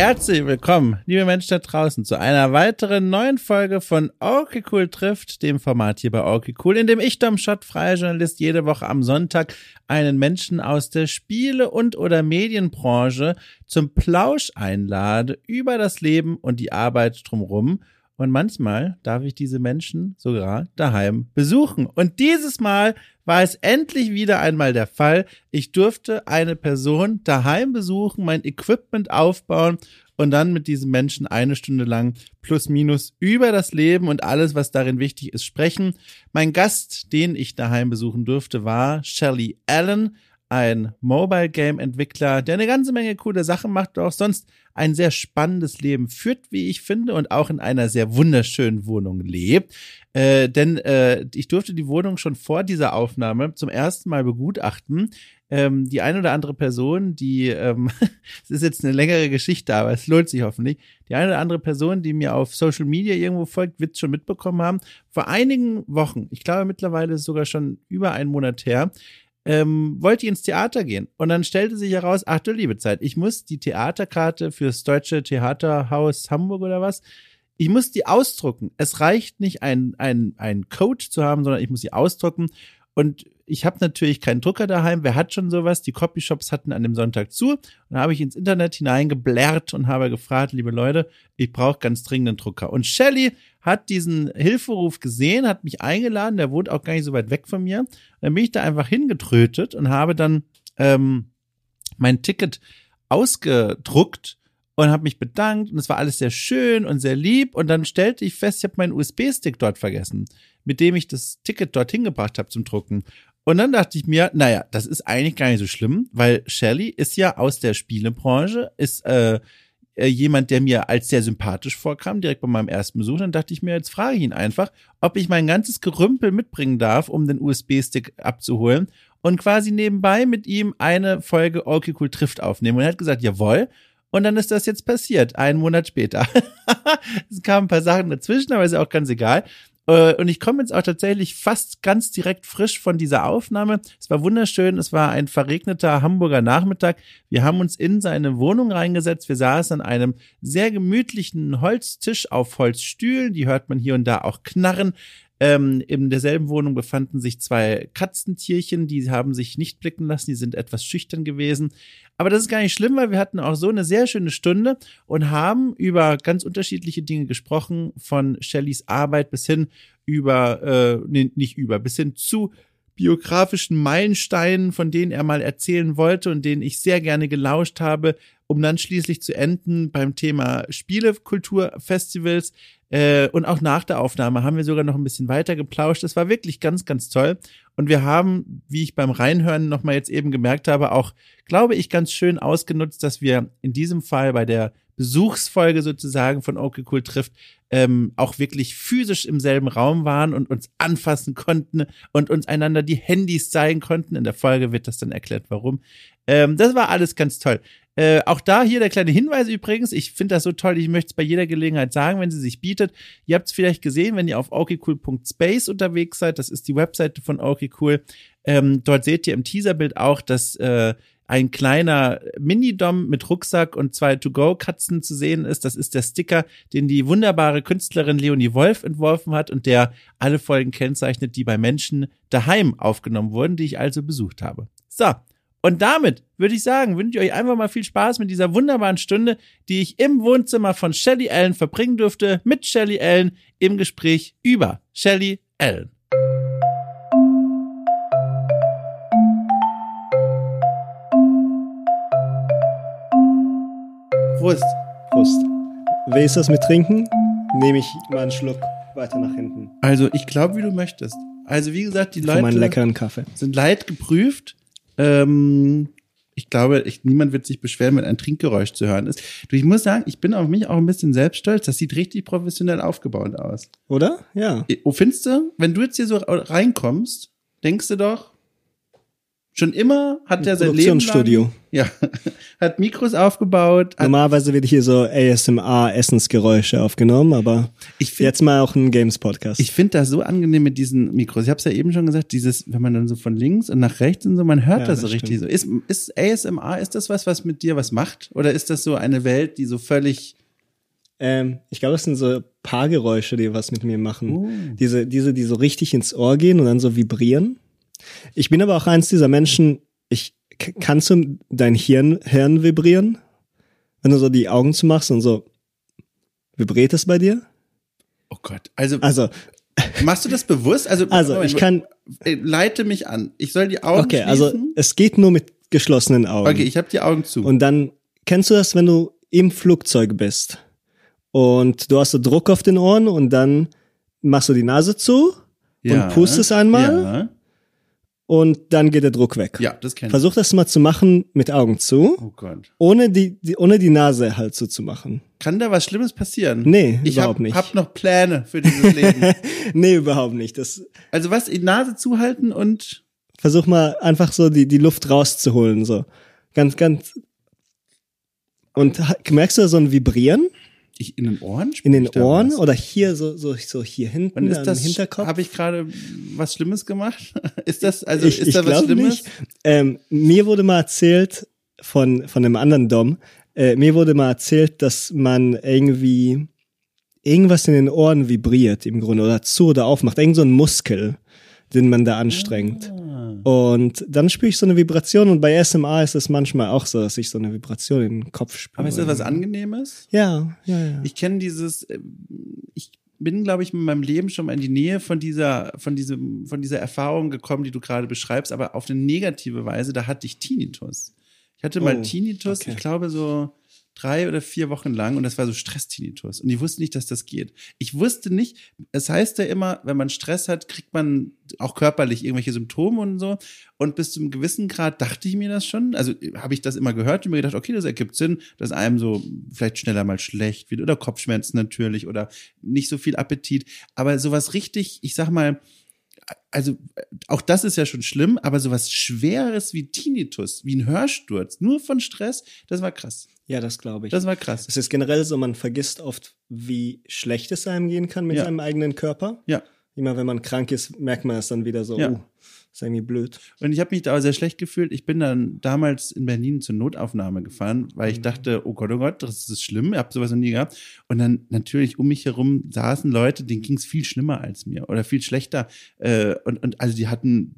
Herzlich willkommen, liebe Menschen da draußen, zu einer weiteren neuen Folge von Okay Cool trifft, dem Format hier bei Okay Cool, in dem ich, Dom Schott, freier Journalist, jede Woche am Sonntag einen Menschen aus der Spiele- und oder Medienbranche zum Plausch einlade über das Leben und die Arbeit drumherum und manchmal darf ich diese Menschen sogar daheim besuchen. Und dieses Mal war es endlich wieder einmal der Fall. Ich durfte eine Person daheim besuchen, mein Equipment aufbauen und dann mit diesem Menschen eine Stunde lang plus minus über das Leben und alles, was darin wichtig ist, sprechen. Mein Gast, den ich daheim besuchen durfte, war Shelly Allen ein Mobile Game Entwickler, der eine ganze Menge coole Sachen macht, auch sonst ein sehr spannendes Leben führt, wie ich finde, und auch in einer sehr wunderschönen Wohnung lebt. Äh, denn äh, ich durfte die Wohnung schon vor dieser Aufnahme zum ersten Mal begutachten. Ähm, die eine oder andere Person, die, ähm, es ist jetzt eine längere Geschichte, aber es lohnt sich hoffentlich, die eine oder andere Person, die mir auf Social Media irgendwo folgt, wird schon mitbekommen haben. Vor einigen Wochen, ich glaube mittlerweile sogar schon über einen Monat her, ähm, wollte ins Theater gehen. Und dann stellte sich heraus, ach du liebe Zeit, ich muss die Theaterkarte fürs Deutsche Theaterhaus Hamburg oder was, ich muss die ausdrucken. Es reicht nicht, ein, ein, ein Code zu haben, sondern ich muss sie ausdrucken. Und ich habe natürlich keinen Drucker daheim. Wer hat schon sowas? Die Copyshops hatten an dem Sonntag zu. Und da habe ich ins Internet hineingeblärt und habe gefragt, liebe Leute, ich brauche ganz dringend einen Drucker. Und Shelly hat diesen Hilferuf gesehen, hat mich eingeladen. Der wohnt auch gar nicht so weit weg von mir. Und dann bin ich da einfach hingetrötet und habe dann ähm, mein Ticket ausgedruckt und habe mich bedankt und es war alles sehr schön und sehr lieb und dann stellte ich fest, ich habe meinen USB-Stick dort vergessen, mit dem ich das Ticket dorthin gebracht habe zum Drucken. Und dann dachte ich mir, naja, das ist eigentlich gar nicht so schlimm, weil Shelley ist ja aus der Spielebranche, ist äh, äh, jemand, der mir als sehr sympathisch vorkam, direkt bei meinem ersten Besuch. Dann dachte ich mir, jetzt frage ich ihn einfach, ob ich mein ganzes Gerümpel mitbringen darf, um den USB-Stick abzuholen und quasi nebenbei mit ihm eine Folge Okay Cool trifft aufnehmen. Und er hat gesagt, jawohl. Und dann ist das jetzt passiert, einen Monat später. es kamen ein paar Sachen dazwischen, aber ist ja auch ganz egal. Äh, und ich komme jetzt auch tatsächlich fast ganz direkt frisch von dieser Aufnahme. Es war wunderschön. Es war ein verregneter Hamburger Nachmittag. Wir haben uns in seine Wohnung reingesetzt. Wir saßen an einem sehr gemütlichen Holztisch auf Holzstühlen. Die hört man hier und da auch knarren. Ähm, in derselben Wohnung befanden sich zwei Katzentierchen, die haben sich nicht blicken lassen, die sind etwas schüchtern gewesen. Aber das ist gar nicht schlimm, weil wir hatten auch so eine sehr schöne Stunde und haben über ganz unterschiedliche Dinge gesprochen, von Shellys Arbeit bis hin über, äh, nee, nicht über, bis hin zu biografischen Meilensteinen, von denen er mal erzählen wollte und denen ich sehr gerne gelauscht habe, um dann schließlich zu enden beim Thema Spielekulturfestivals. Äh, und auch nach der Aufnahme haben wir sogar noch ein bisschen weiter geplauscht. Das war wirklich ganz, ganz toll. Und wir haben, wie ich beim Reinhören nochmal jetzt eben gemerkt habe, auch, glaube ich, ganz schön ausgenutzt, dass wir in diesem Fall bei der Besuchsfolge sozusagen von Okay Cool trifft, ähm, auch wirklich physisch im selben Raum waren und uns anfassen konnten und uns einander die Handys zeigen konnten. In der Folge wird das dann erklärt, warum. Ähm, das war alles ganz toll. Äh, auch da hier der kleine Hinweis übrigens. Ich finde das so toll. Ich möchte es bei jeder Gelegenheit sagen, wenn sie sich bietet. Ihr habt es vielleicht gesehen, wenn ihr auf okcool.space unterwegs seid. Das ist die Webseite von okcool. Ähm, dort seht ihr im Teaserbild auch, dass äh, ein kleiner Mini-Dom mit Rucksack und zwei To-Go-Katzen zu sehen ist. Das ist der Sticker, den die wunderbare Künstlerin Leonie Wolf entworfen hat und der alle Folgen kennzeichnet, die bei Menschen daheim aufgenommen wurden, die ich also besucht habe. So, und damit würde ich sagen, wünsche ich euch einfach mal viel Spaß mit dieser wunderbaren Stunde, die ich im Wohnzimmer von Shelly Allen verbringen durfte, mit Shelly Allen im Gespräch über Shelly Allen. Prost. Prost. Wie ist das mit Trinken? Nehme ich mal einen Schluck weiter nach hinten. Also ich glaube, wie du möchtest. Also wie gesagt, die Für Leute meinen leckeren Kaffee. sind leid geprüft. Ähm, ich glaube, ich, niemand wird sich beschweren, wenn ein Trinkgeräusch zu hören ist. Du, ich muss sagen, ich bin auf mich auch ein bisschen selbststolz. Das sieht richtig professionell aufgebaut aus. Oder? Ja. Oh, findest du, wenn du jetzt hier so reinkommst, denkst du doch, Schon immer hat er sein Leben lang, ja, hat Mikros aufgebaut. Hat, Normalerweise wird hier so ASMR-Essensgeräusche aufgenommen, aber ich finde jetzt mal auch ein Games-Podcast. ich finde das so angenehm mit diesen Mikros. Ich habe es ja eben schon gesagt, dieses, wenn man dann so von links und nach rechts und so, man hört Ja, das so richtig so. Ist, ist ASMR, ist das was, was mit dir was macht? Oder ist das so eine Welt, die so völlig Ähm, ich glaube, es sind so Paargeräusche, die was mit mir machen. Oh. Diese, diese, die so richtig ins Ohr gehen und dann so vibrieren. Ich bin aber auch eins dieser Menschen, ich, kannst du dein Hirn, Hirn vibrieren? Wenn du so die Augen zumachst und so, vibriert es bei dir? Oh Gott. Also, Also, machst du das bewusst? Also, also Moment, ich kann, äh, leite mich an. Ich soll die Augen okay, schließen. also es geht nur mit geschlossenen Augen. okay, ich habe die Augen zu. Und dann, kennst du das, wenn du im Flugzeug bist und du hast so Druck auf den Ohren und dann machst du die Nase zu und pustest einmal Ja, und dann geht der Druck weg. ja das kenne ich. Versuch das mal zu machen mit Augen zu, Oh Gott. ohne die, die ohne die Nase halt zuzumachen. Kann da was Schlimmes passieren? Nee, ich überhaupt hab, nicht. hab noch Pläne für dieses Leben. nee, überhaupt nicht. Das also was, die Nase zuhalten und versuch mal einfach so die die Luft rauszuholen so. Ganz ganz und merkst du so ein Vibrieren ich in den Ohren? in den Ohren oder hier so so so hier hinten Und ist das, Hinterkopf? habe ich gerade was Schlimmes gemacht? ist das, also ich ist ich da was Schlimmes? nicht. Ähm, mir wurde mal erzählt von, von einem anderen Dom, äh, mir wurde mal erzählt, dass man irgendwie irgendwas in den Ohren vibriert im Grunde oder zu oder aufmacht. Irgend so ein Muskel, den man da anstrengt. Ah. Und dann spüre ich so eine Vibration und bei SMA ist es manchmal auch so, dass ich so eine Vibration in den Kopf spüre. Aber ist das was Angenehmes? Ja, ja, ja. Ich kenne dieses, äh, ich bin, glaube ich, in meinem Leben schon mal in die Nähe von dieser, von diesem, von dieser Erfahrung gekommen, die du gerade beschreibst, aber auf eine negative Weise, da hatte ich Tinnitus. Ich hatte mal Oh, Tinnitus, okay. ich glaube so drei oder vier Wochen lang und das war so Stress-Tinnitus. Und ich wusste nicht, dass das geht. Ich wusste nicht, es heißt ja immer, wenn man Stress hat, kriegt man auch körperlich irgendwelche Symptome und so. Und bis zu einem gewissen Grad dachte ich mir das schon, also habe ich das immer gehört und mir gedacht, okay, das ergibt Sinn, dass einem so vielleicht schneller mal schlecht wird oder Kopfschmerzen natürlich oder nicht so viel Appetit, aber sowas richtig, ich sag mal, also auch das ist ja schon schlimm, aber sowas Schweres wie Tinnitus, wie ein Hörsturz, nur von Stress, das war krass. Ja, das glaube ich. Das war krass. es ist generell so, man vergisst oft, wie schlecht es einem gehen kann mit Ja. seinem eigenen Körper. Ja. Immer wenn man krank ist, merkt man es dann wieder so, Ja. uh, ist irgendwie blöd. Und ich habe mich da sehr schlecht gefühlt. Ich bin dann damals in Berlin zur Notaufnahme gefahren, weil Mhm. ich dachte, oh Gott, oh Gott, das ist schlimm. Ich habe sowas noch nie gehabt. Und dann natürlich um mich herum saßen Leute, denen ging es viel schlimmer als mir oder viel schlechter. Äh, und, und also die hatten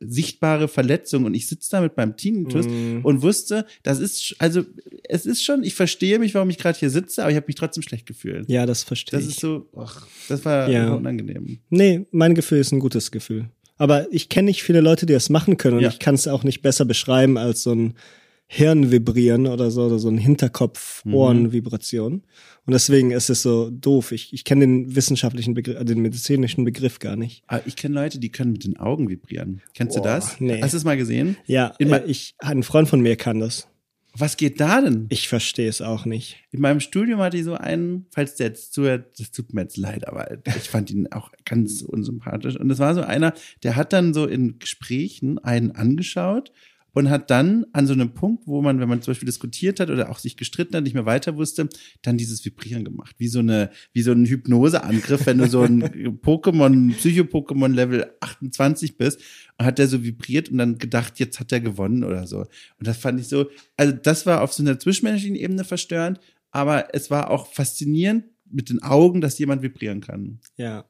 sichtbare Verletzungen und ich sitze da mit meinem Tinnitus Mhm. und wusste, das ist, also es ist schon, ich verstehe mich, warum ich gerade hier sitze, aber ich habe mich trotzdem schlecht gefühlt. Ja, das verstehe Das ich. ist so, ach, das war Ja. unangenehm. Nee, mein Gefühl ist ein gutes Gefühl. Aber ich kenne nicht viele Leute, die das machen können und Ja. ich kann es auch nicht besser beschreiben als so ein Hirnvibrieren oder so, oder so ein Hinterkopf-Ohren-Vibration. Und deswegen ist es so doof. Ich, ich kenne den wissenschaftlichen Begriff, äh, den medizinischen Begriff gar nicht. Aber ich kenne Leute, die können mit den Augen vibrieren. Kennst du Boah, das? nee. Hast du es mal gesehen? Ja, In äh, ich, ein Freund von mir kann das. Was geht da denn? Ich verstehe es auch nicht. In meinem Studium hatte ich so einen, falls der jetzt zuhört, das tut mir jetzt leid, aber ich fand ihn auch ganz unsympathisch. Und es war so einer, der hat dann so in Gesprächen einen angeschaut und hat dann an so einem Punkt, wo man, wenn man zum Beispiel diskutiert hat oder auch sich gestritten hat, nicht mehr weiter wusste, dann dieses Vibrieren gemacht. Wie so eine, wie so ein Hypnoseangriff, wenn du so ein Pokémon, Psycho-Pokémon Level 28 bist, hat der so vibriert und dann gedacht, jetzt hat er gewonnen oder so. Und das fand ich so, also das war auf so einer zwischenmenschlichen Ebene verstörend, aber es war auch faszinierend mit den Augen, dass jemand vibrieren kann. Ja.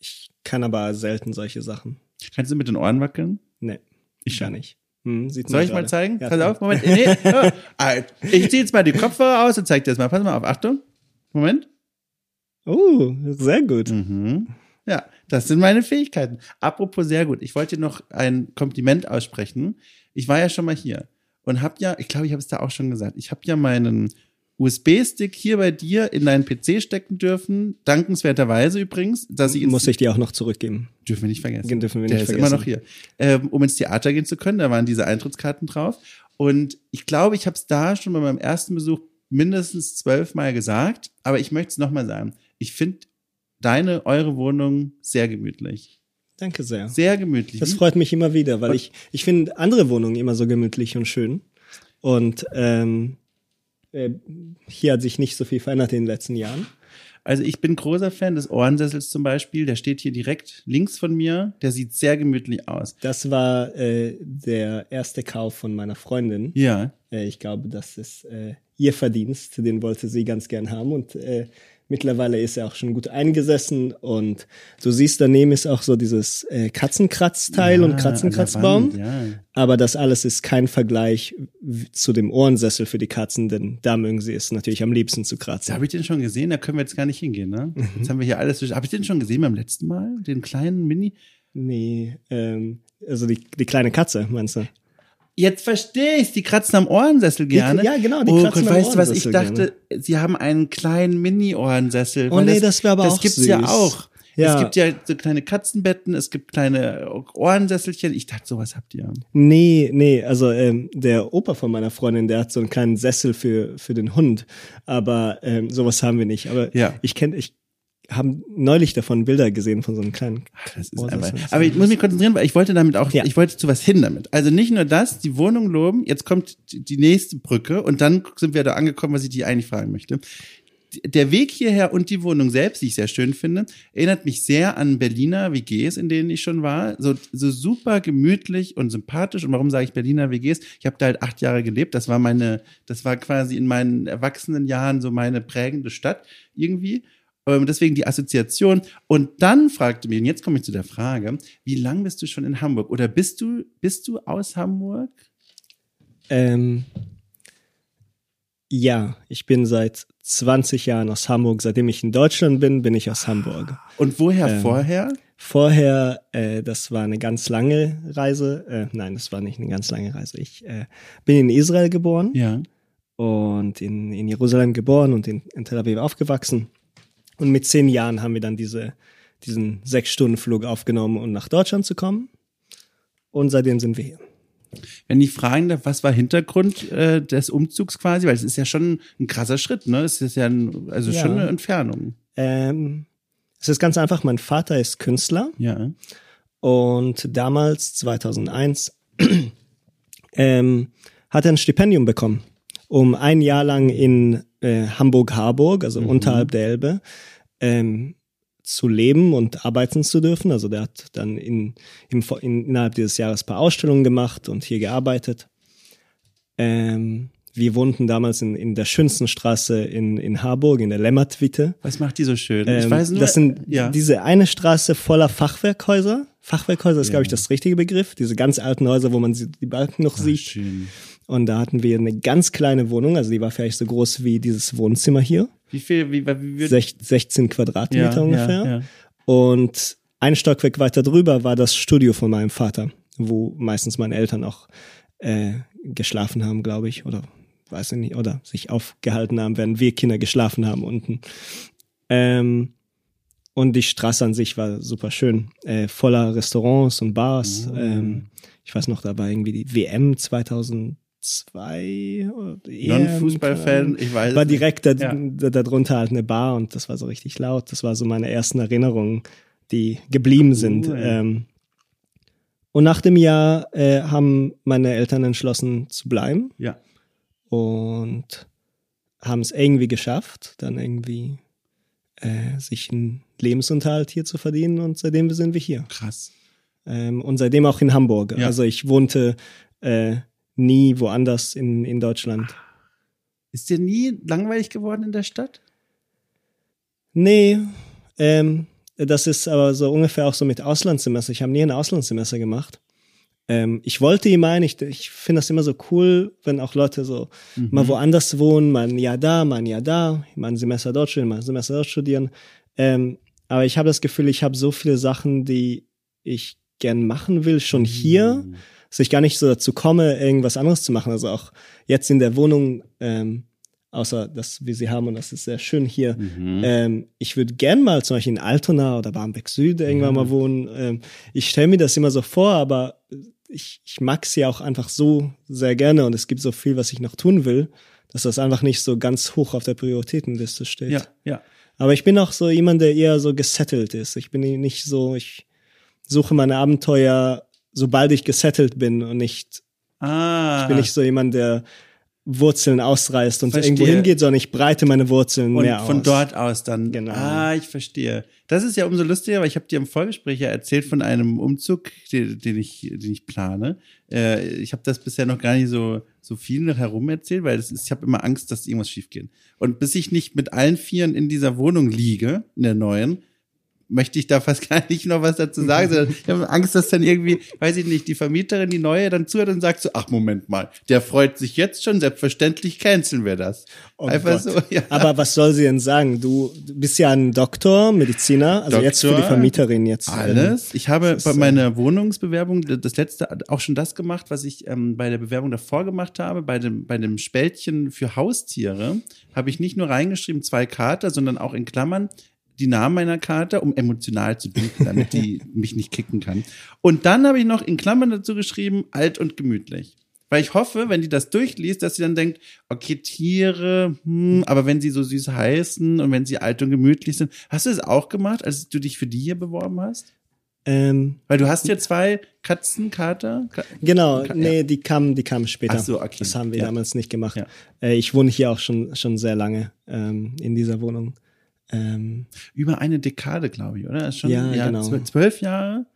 Ich kann aber selten solche Sachen. Kannst du mit den Ohren wackeln? Nee, Ich gar nicht. Hm, sieht Soll ich mal gerade. zeigen? Ja, Pass auf, Moment. Nee, Alter. ich ziehe jetzt mal die Kopfhörer aus und zeig dir das mal. Pass mal auf, Achtung. Moment. Oh, sehr gut. Mhm. Ja, das sind meine Fähigkeiten. Apropos sehr gut. Ich wollte dir noch ein Kompliment aussprechen. Ich war ja schon mal hier und habe ja, ich glaube, ich habe es da auch schon gesagt, ich habe ja meinen USB-Stick hier bei dir in deinen PC stecken dürfen. Dankenswerterweise übrigens, dass ich Muss ich dir auch noch zurückgeben. Dürfen wir nicht vergessen. Den dürfen wir Der nicht ist vergessen. immer noch hier. Ähm, um ins Theater gehen zu können, da waren diese Eintrittskarten drauf. Und ich glaube, ich habe es da schon bei meinem ersten Besuch mindestens zwölfmal gesagt, aber ich möchte es nochmal sagen. Ich finde deine, eure Wohnung sehr gemütlich. Danke sehr. Sehr gemütlich. Das freut mich immer wieder, weil ich, ich finde andere Wohnungen immer so gemütlich und schön. Und ähm, äh, hier hat sich nicht so viel verändert in den letzten Jahren. Also ich bin großer Fan des Ohrensessels zum Beispiel. Der steht hier direkt links von mir. Der sieht sehr gemütlich aus. Das war äh, der erste Kauf von meiner Freundin. Ja. Äh, ich glaube, das ist äh, ihr Verdienst. Den wollte sie ganz gern haben und äh, Mittlerweile ist er auch schon gut eingesessen und du siehst daneben ist auch so dieses äh, Katzenkratzteil Ja, und Katzenkratzbaum. Wand, ja. Aber das alles ist kein Vergleich zu dem Ohrensessel für die Katzen, denn da mögen sie es natürlich am liebsten zu kratzen. Habe ich den schon gesehen? Da können wir jetzt gar nicht hingehen, ne? Jetzt haben wir hier alles durch. Habe ich den schon gesehen beim letzten Mal? Den kleinen Mini? Nee, ähm, also die, die kleine Katze, meinst du? Jetzt verstehe ich's. Die kratzen am Ohrensessel gerne. ja, genau, die oh kratzen Gott, am weißt du was? Ich dachte, sie haben einen kleinen Mini-Ohrensessel. Oh nee, das wär aber Das auch gibt's ja süß. auch. Ja. Es gibt ja so kleine Katzenbetten, es gibt kleine Ohrensesselchen. Ich dachte, sowas habt ihr. Nee, nee, also ähm, der Opa von meiner Freundin, der hat so einen kleinen Sessel für, für den Hund, aber ähm, sowas haben wir nicht. Aber Ja. ich kenne, ich habe neulich davon Bilder gesehen von so einem kleinen. Ohrensessel. einfach. Aber ich muss mich konzentrieren, weil ich wollte damit auch, Ja. ich wollte zu was hin damit. Also nicht nur das, die Wohnung loben, jetzt kommt die die nächste Brücke und dann sind wir da angekommen, was ich dich eigentlich fragen möchte. Der Weg hierher und die Wohnung selbst, die ich sehr schön finde, erinnert mich sehr an Berliner WGs, in denen ich schon war. So, so super gemütlich und sympathisch. Und warum sage ich Berliner WGs? Ich habe da halt acht Jahre gelebt. Das war meine, das war quasi in meinen erwachsenen Jahren so meine prägende Stadt irgendwie. Ähm, deswegen die Assoziation. Und dann fragte mich, und jetzt komme ich zu der Frage, wie lang bist du schon in Hamburg? Oder bist du, bist du aus Hamburg? Ähm, ja, ich bin seit 20 Jahren aus Hamburg. Seitdem ich in Deutschland bin, bin ich aus Hamburg. Und woher Ähm, vorher? Vorher, äh, das war eine ganz lange Reise. Äh, nein, das war nicht eine ganz lange Reise. Ich äh, bin in Israel geboren. Ja. und in, in Jerusalem geboren und in, in Tel Aviv aufgewachsen. Und mit zehn Jahren haben wir dann diese, diesen Sechs-Stunden-Flug aufgenommen, um nach Deutschland zu kommen. Und seitdem sind wir hier. Wenn ich fragen darf, was war Hintergrund äh, des Umzugs quasi? Weil es ist ja schon ein krasser Schritt, ne? Es ist ja ein, also Ja. schon eine Entfernung. Ähm, es ist ganz einfach, mein Vater ist Künstler Ja. und damals, 2001, ähm, hat er ein Stipendium bekommen, um ein Jahr lang in äh, Hamburg-Harburg, also unterhalb der Elbe, ähm, zu leben und arbeiten zu dürfen. Also der hat dann in, Vor- in, innerhalb dieses Jahres ein paar Ausstellungen gemacht und hier gearbeitet. Ähm, wir wohnten damals in, in der schönsten Straße in, in Harburg, in der Lemmertwitte. Was macht die so schön? ich Ähm, weiß nur, das sind ja. diese eine Straße voller Fachwerkhäuser. Fachwerkhäuser ist, Ja. glaube ich, das richtige Begriff. Diese ganz alten Häuser, wo man die Balken noch Ah, sieht. schön. Und da hatten wir eine ganz kleine Wohnung, also die war vielleicht so groß wie dieses Wohnzimmer hier. Wie viel, wie, wie, wie wird, Sech- 16 Quadratmeter ungefähr. Ja, ja. Und ein Stockwerk weiter drüber war das Studio von meinem Vater, wo meistens meine Eltern auch äh, geschlafen haben, glaube ich, oder weiß ich nicht, oder sich aufgehalten haben, während wir Kinder geschlafen haben unten. Ähm, und die Straße an sich war super schön, äh, voller Restaurants und Bars. Oh. Ähm, ich weiß noch, da war irgendwie die WM 2002. keine Non-Fußballfan, ich weiß. war direkt da, Ja. da, da drunter halt eine Bar und das war so richtig laut. Das war so meine ersten Erinnerungen, die geblieben sind. Ähm, und nach dem Jahr äh, haben meine Eltern entschlossen zu bleiben Ja. und haben es irgendwie geschafft, dann irgendwie äh, sich einen Lebensunterhalt hier zu verdienen und seitdem sind wir hier. Krass. Ähm, und seitdem auch in Hamburg. Ja. Also ich wohnte äh, nie woanders in, in Deutschland. Ist dir nie langweilig geworden in der Stadt? Nee, ähm, das ist aber so ungefähr auch so mit Auslandssemester. Ich habe nie ein Auslandssemester gemacht. Ähm, ich wollte ihm ein, ich, ich finde das immer so cool, wenn auch Leute so mal woanders wohnen, mal ein Jahr da, mal ein Jahr da, mal ein Semester dort studieren, mal ein Semester dort studieren. Ähm, aber ich habe das Gefühl, ich habe so viele Sachen, die ich gern machen will, schon hier, dass ich gar nicht so dazu komme, irgendwas anderes zu machen. Also auch jetzt in der Wohnung, ähm, außer dass wir sie haben und das ist sehr schön hier. Ähm, ich würde gern mal zum Beispiel in Altona oder Barmbek Süd irgendwann mal wohnen. Ähm, ich stelle mir das immer so vor, aber ich, ich mag es ja auch einfach so sehr gerne und es gibt so viel, was ich noch tun will, dass das einfach nicht so ganz hoch auf der Prioritätenliste steht. Ja, ja. Aber ich bin auch so jemand, der eher so gesettelt ist. Ich bin nicht so, ich suche meine Abenteuer, sobald ich gesettelt bin und nicht, Ah. ich bin nicht so jemand, der Wurzeln ausreißt und Verstehe. irgendwo hingeht, sondern ich breite meine Wurzeln und mehr von aus. dort aus dann. Genau. Ah, ich verstehe. Das ist ja umso lustiger, weil ich habe dir im Vorgespräch ja erzählt von einem Umzug, den, den ich, den ich plane. Äh, ich habe das bisher noch gar nicht so so viel noch herum erzählt, weil ist, ich habe immer Angst, dass irgendwas schief geht. Und bis ich nicht mit allen Vieren in dieser Wohnung liege, in der neuen, möchte ich da fast gar nicht noch was dazu sagen, sondern ich habe Angst, dass dann irgendwie, weiß ich nicht, die Vermieterin, die neue, dann zuhört und sagt so, ach Moment mal, der freut sich jetzt schon, selbstverständlich canceln wir das. Oh Einfach Gott. so, ja. Aber was soll sie denn sagen? Du bist ja ein Doktor, Mediziner, also jetzt für die Doktor, Vermieterin jetzt. ähm, Alles. Ich habe bei meiner Wohnungsbewerbung das letzte auch schon das gemacht, was ich ähm, bei der Bewerbung davor gemacht habe. Bei dem, bei dem Spältchen für Haustiere habe ich nicht nur reingeschrieben zwei Kater, sondern auch in Klammern die Namen meiner Kater, um emotional zu binden, damit die mich nicht kicken kann. Und dann habe ich noch in Klammern dazu geschrieben, alt und gemütlich. Weil ich hoffe, wenn die das durchliest, dass sie dann denkt, okay, Tiere, hm, aber wenn sie so süß heißen und wenn sie alt und gemütlich sind. Hast du das auch gemacht, als du dich für die hier beworben hast? Ähm, Weil du hast ja zwei Katzen, Kater. Ka genau, Ka- nee, ja. die kamen, die kamen später. Ach so, okay. Das haben wir Ja. damals nicht gemacht. Ja. Äh, ich wohne hier auch schon, schon sehr lange ähm, in dieser Wohnung. Ähm, Über eine Dekade, glaube ich, oder? Schon, Ja, genau. zwölf, Jahre?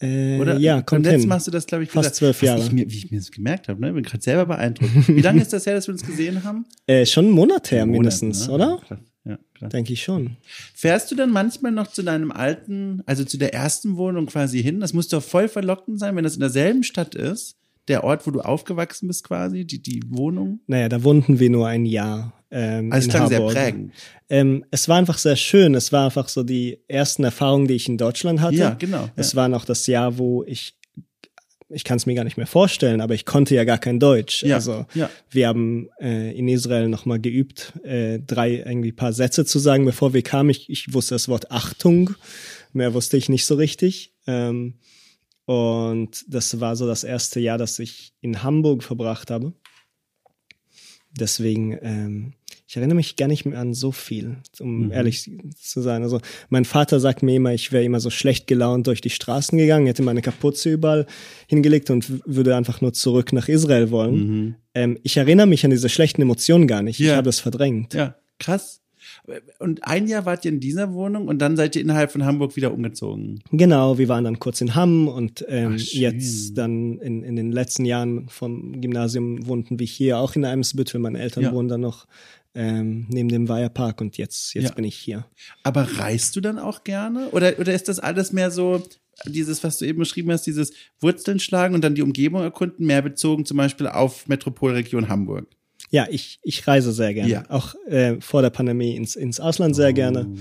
äh, Oder? ja, kommt Und jetzt hin. machst du das, glaube ich, Fast wieder. zwölf Jahre. Ich mir, wie ich mir das gemerkt habe, ne? Bin gerade selber beeindruckt. Wie lange ist das her, dass wir uns gesehen haben? Äh, schon einen Monat her Monat, mindestens, ne? oder? Krass. Ja, klar. Denke ich schon. Fährst du dann manchmal noch zu deinem alten, also zu der ersten Wohnung quasi hin? Das muss doch voll verlockend sein, wenn das in derselben Stadt ist, der Ort, wo du aufgewachsen bist quasi, die, die Wohnung. Naja, da wohnten wir nur ein Jahr. Ähm, Also es klang sehr Harburg. prägend. Ähm, es war einfach sehr schön. Es war einfach so die ersten Erfahrungen, die ich in Deutschland hatte. Ja, genau. Es ja. war noch das Jahr, wo ich, ich kann es mir gar nicht mehr vorstellen, aber ich konnte ja gar kein Deutsch. Ja, Also ja. wir haben äh, in Israel nochmal geübt, äh, drei irgendwie paar Sätze zu sagen, bevor wir kamen. Ich, ich wusste das Wort Achtung, mehr wusste ich nicht so richtig. Ähm, und das war so das erste Jahr, das ich in Hamburg verbracht habe. Deswegen, ähm, ich erinnere mich gar nicht mehr an so viel, um ehrlich zu sein. Also mein Vater sagt mir immer, ich wäre immer so schlecht gelaunt durch die Straßen gegangen, hätte meine Kapuze überall hingelegt und würde einfach nur zurück nach Israel wollen. Ähm, ich erinnere mich an diese schlechten Emotionen gar nicht. Ich Ja. habe das verdrängt. Ja, krass. Und ein Jahr wart ihr in dieser Wohnung und dann seid ihr innerhalb von Hamburg wieder umgezogen. Genau, wir waren dann kurz in Hamm und ähm, Ach, jetzt dann in, in den letzten Jahren vom Gymnasium wohnten wir hier auch in Eimsbüttel. Meine Eltern Ja. wohnen dann noch ähm, neben dem Weiherpark und jetzt, jetzt Ja. bin ich hier. Aber reist du dann auch gerne? Oder, oder ist das alles mehr so, dieses, was du eben beschrieben hast, dieses Wurzeln schlagen und dann die Umgebung erkunden, mehr bezogen zum Beispiel auf Metropolregion Hamburg? Ja, ich, ich reise sehr gerne. Ja. Auch äh, vor der Pandemie ins, ins Ausland sehr gerne.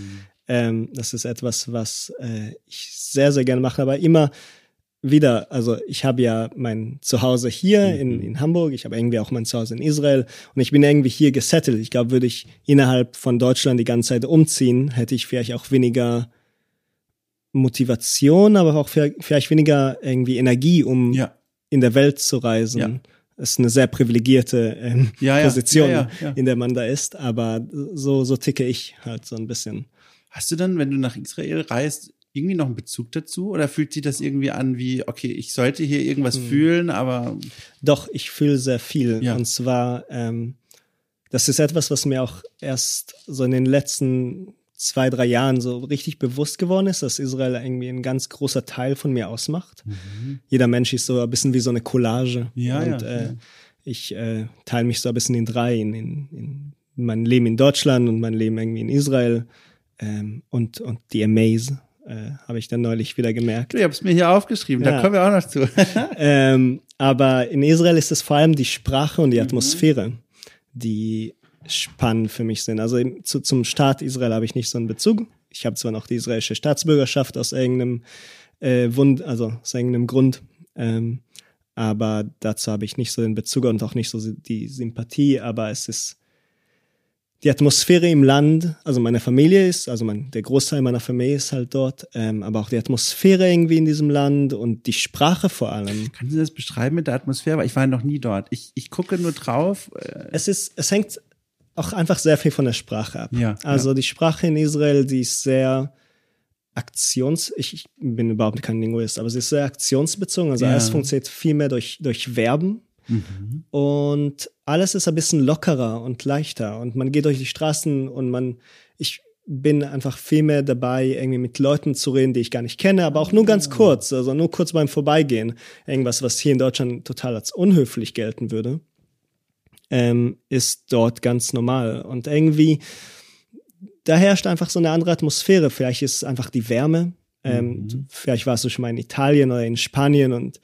Ähm, das ist etwas, was äh, ich sehr, sehr gerne mache, aber immer wieder, also ich habe ja mein Zuhause hier in, in Hamburg, ich habe irgendwie auch mein Zuhause in Israel und ich bin irgendwie hier gesettelt. Ich glaube, würde ich innerhalb von Deutschland die ganze Zeit umziehen, hätte ich vielleicht auch weniger Motivation, aber auch vielleicht weniger irgendwie Energie, um Ja. in der Welt zu reisen. Ja. Das ist eine sehr privilegierte ähm, Ja, ja. Position, in der man da ist, aber so, so ticke ich halt so ein bisschen. Hast du dann, wenn du nach Israel reist, irgendwie noch einen Bezug dazu? Oder fühlt sich das irgendwie an wie, okay, ich sollte hier irgendwas fühlen, aber Doch, ich fühle sehr viel. Ja. Und zwar, ähm, das ist etwas, was mir auch erst so in den letzten zwei, drei Jahren so richtig bewusst geworden ist, dass Israel irgendwie ein ganz großer Teil von mir ausmacht. Jeder Mensch ist so ein bisschen wie so eine Collage. Mhm. Ja, Und ja, äh, ja. ich äh, teile mich so ein bisschen in drei, in, in, in mein Leben in Deutschland und mein Leben irgendwie in Israel ähm, und, und die Amaze. Äh, habe ich dann neulich wieder gemerkt. ich habe es mir hier aufgeschrieben, da Ja. kommen wir auch noch zu. Ähm, aber in Israel ist es vor allem die Sprache und die Atmosphäre, die spannend für mich sind. Also im- zu, zum Staat Israel habe ich nicht so einen Bezug. Ich habe zwar noch die israelische Staatsbürgerschaft aus irgendeinem äh, Wund, also aus irgendeinem Grund, ähm, aber dazu habe ich nicht so den Bezug und auch nicht so die Sympathie. Aber es ist die Atmosphäre im Land, also meine Familie ist, also mein, der Großteil meiner Familie ist halt dort, ähm, aber auch die Atmosphäre irgendwie in diesem Land und die Sprache vor allem. Kannst du das beschreiben mit der Atmosphäre? Weil ich war noch nie dort. Ich, ich gucke nur drauf. Äh, Es ist, es hängt auch einfach sehr viel von der Sprache ab. Ja, also die Sprache in Israel, die ist sehr Aktions, ich, ich bin überhaupt kein Linguist, aber sie ist sehr aktionsbezogen. Also Ja. alles funktioniert viel mehr durch, durch Verben. Mhm. Und alles ist ein bisschen lockerer und leichter. Und man geht durch die Straßen und man, ich bin einfach viel mehr dabei, irgendwie mit Leuten zu reden, die ich gar nicht kenne, aber auch nur ganz kurz, also nur kurz beim Vorbeigehen. Irgendwas, was hier in Deutschland total als unhöflich gelten würde, ähm, ist dort ganz normal. Und irgendwie, da herrscht einfach so eine andere Atmosphäre. Vielleicht ist es einfach die Wärme. Ähm, Vielleicht warst du schon mal in Italien oder in Spanien und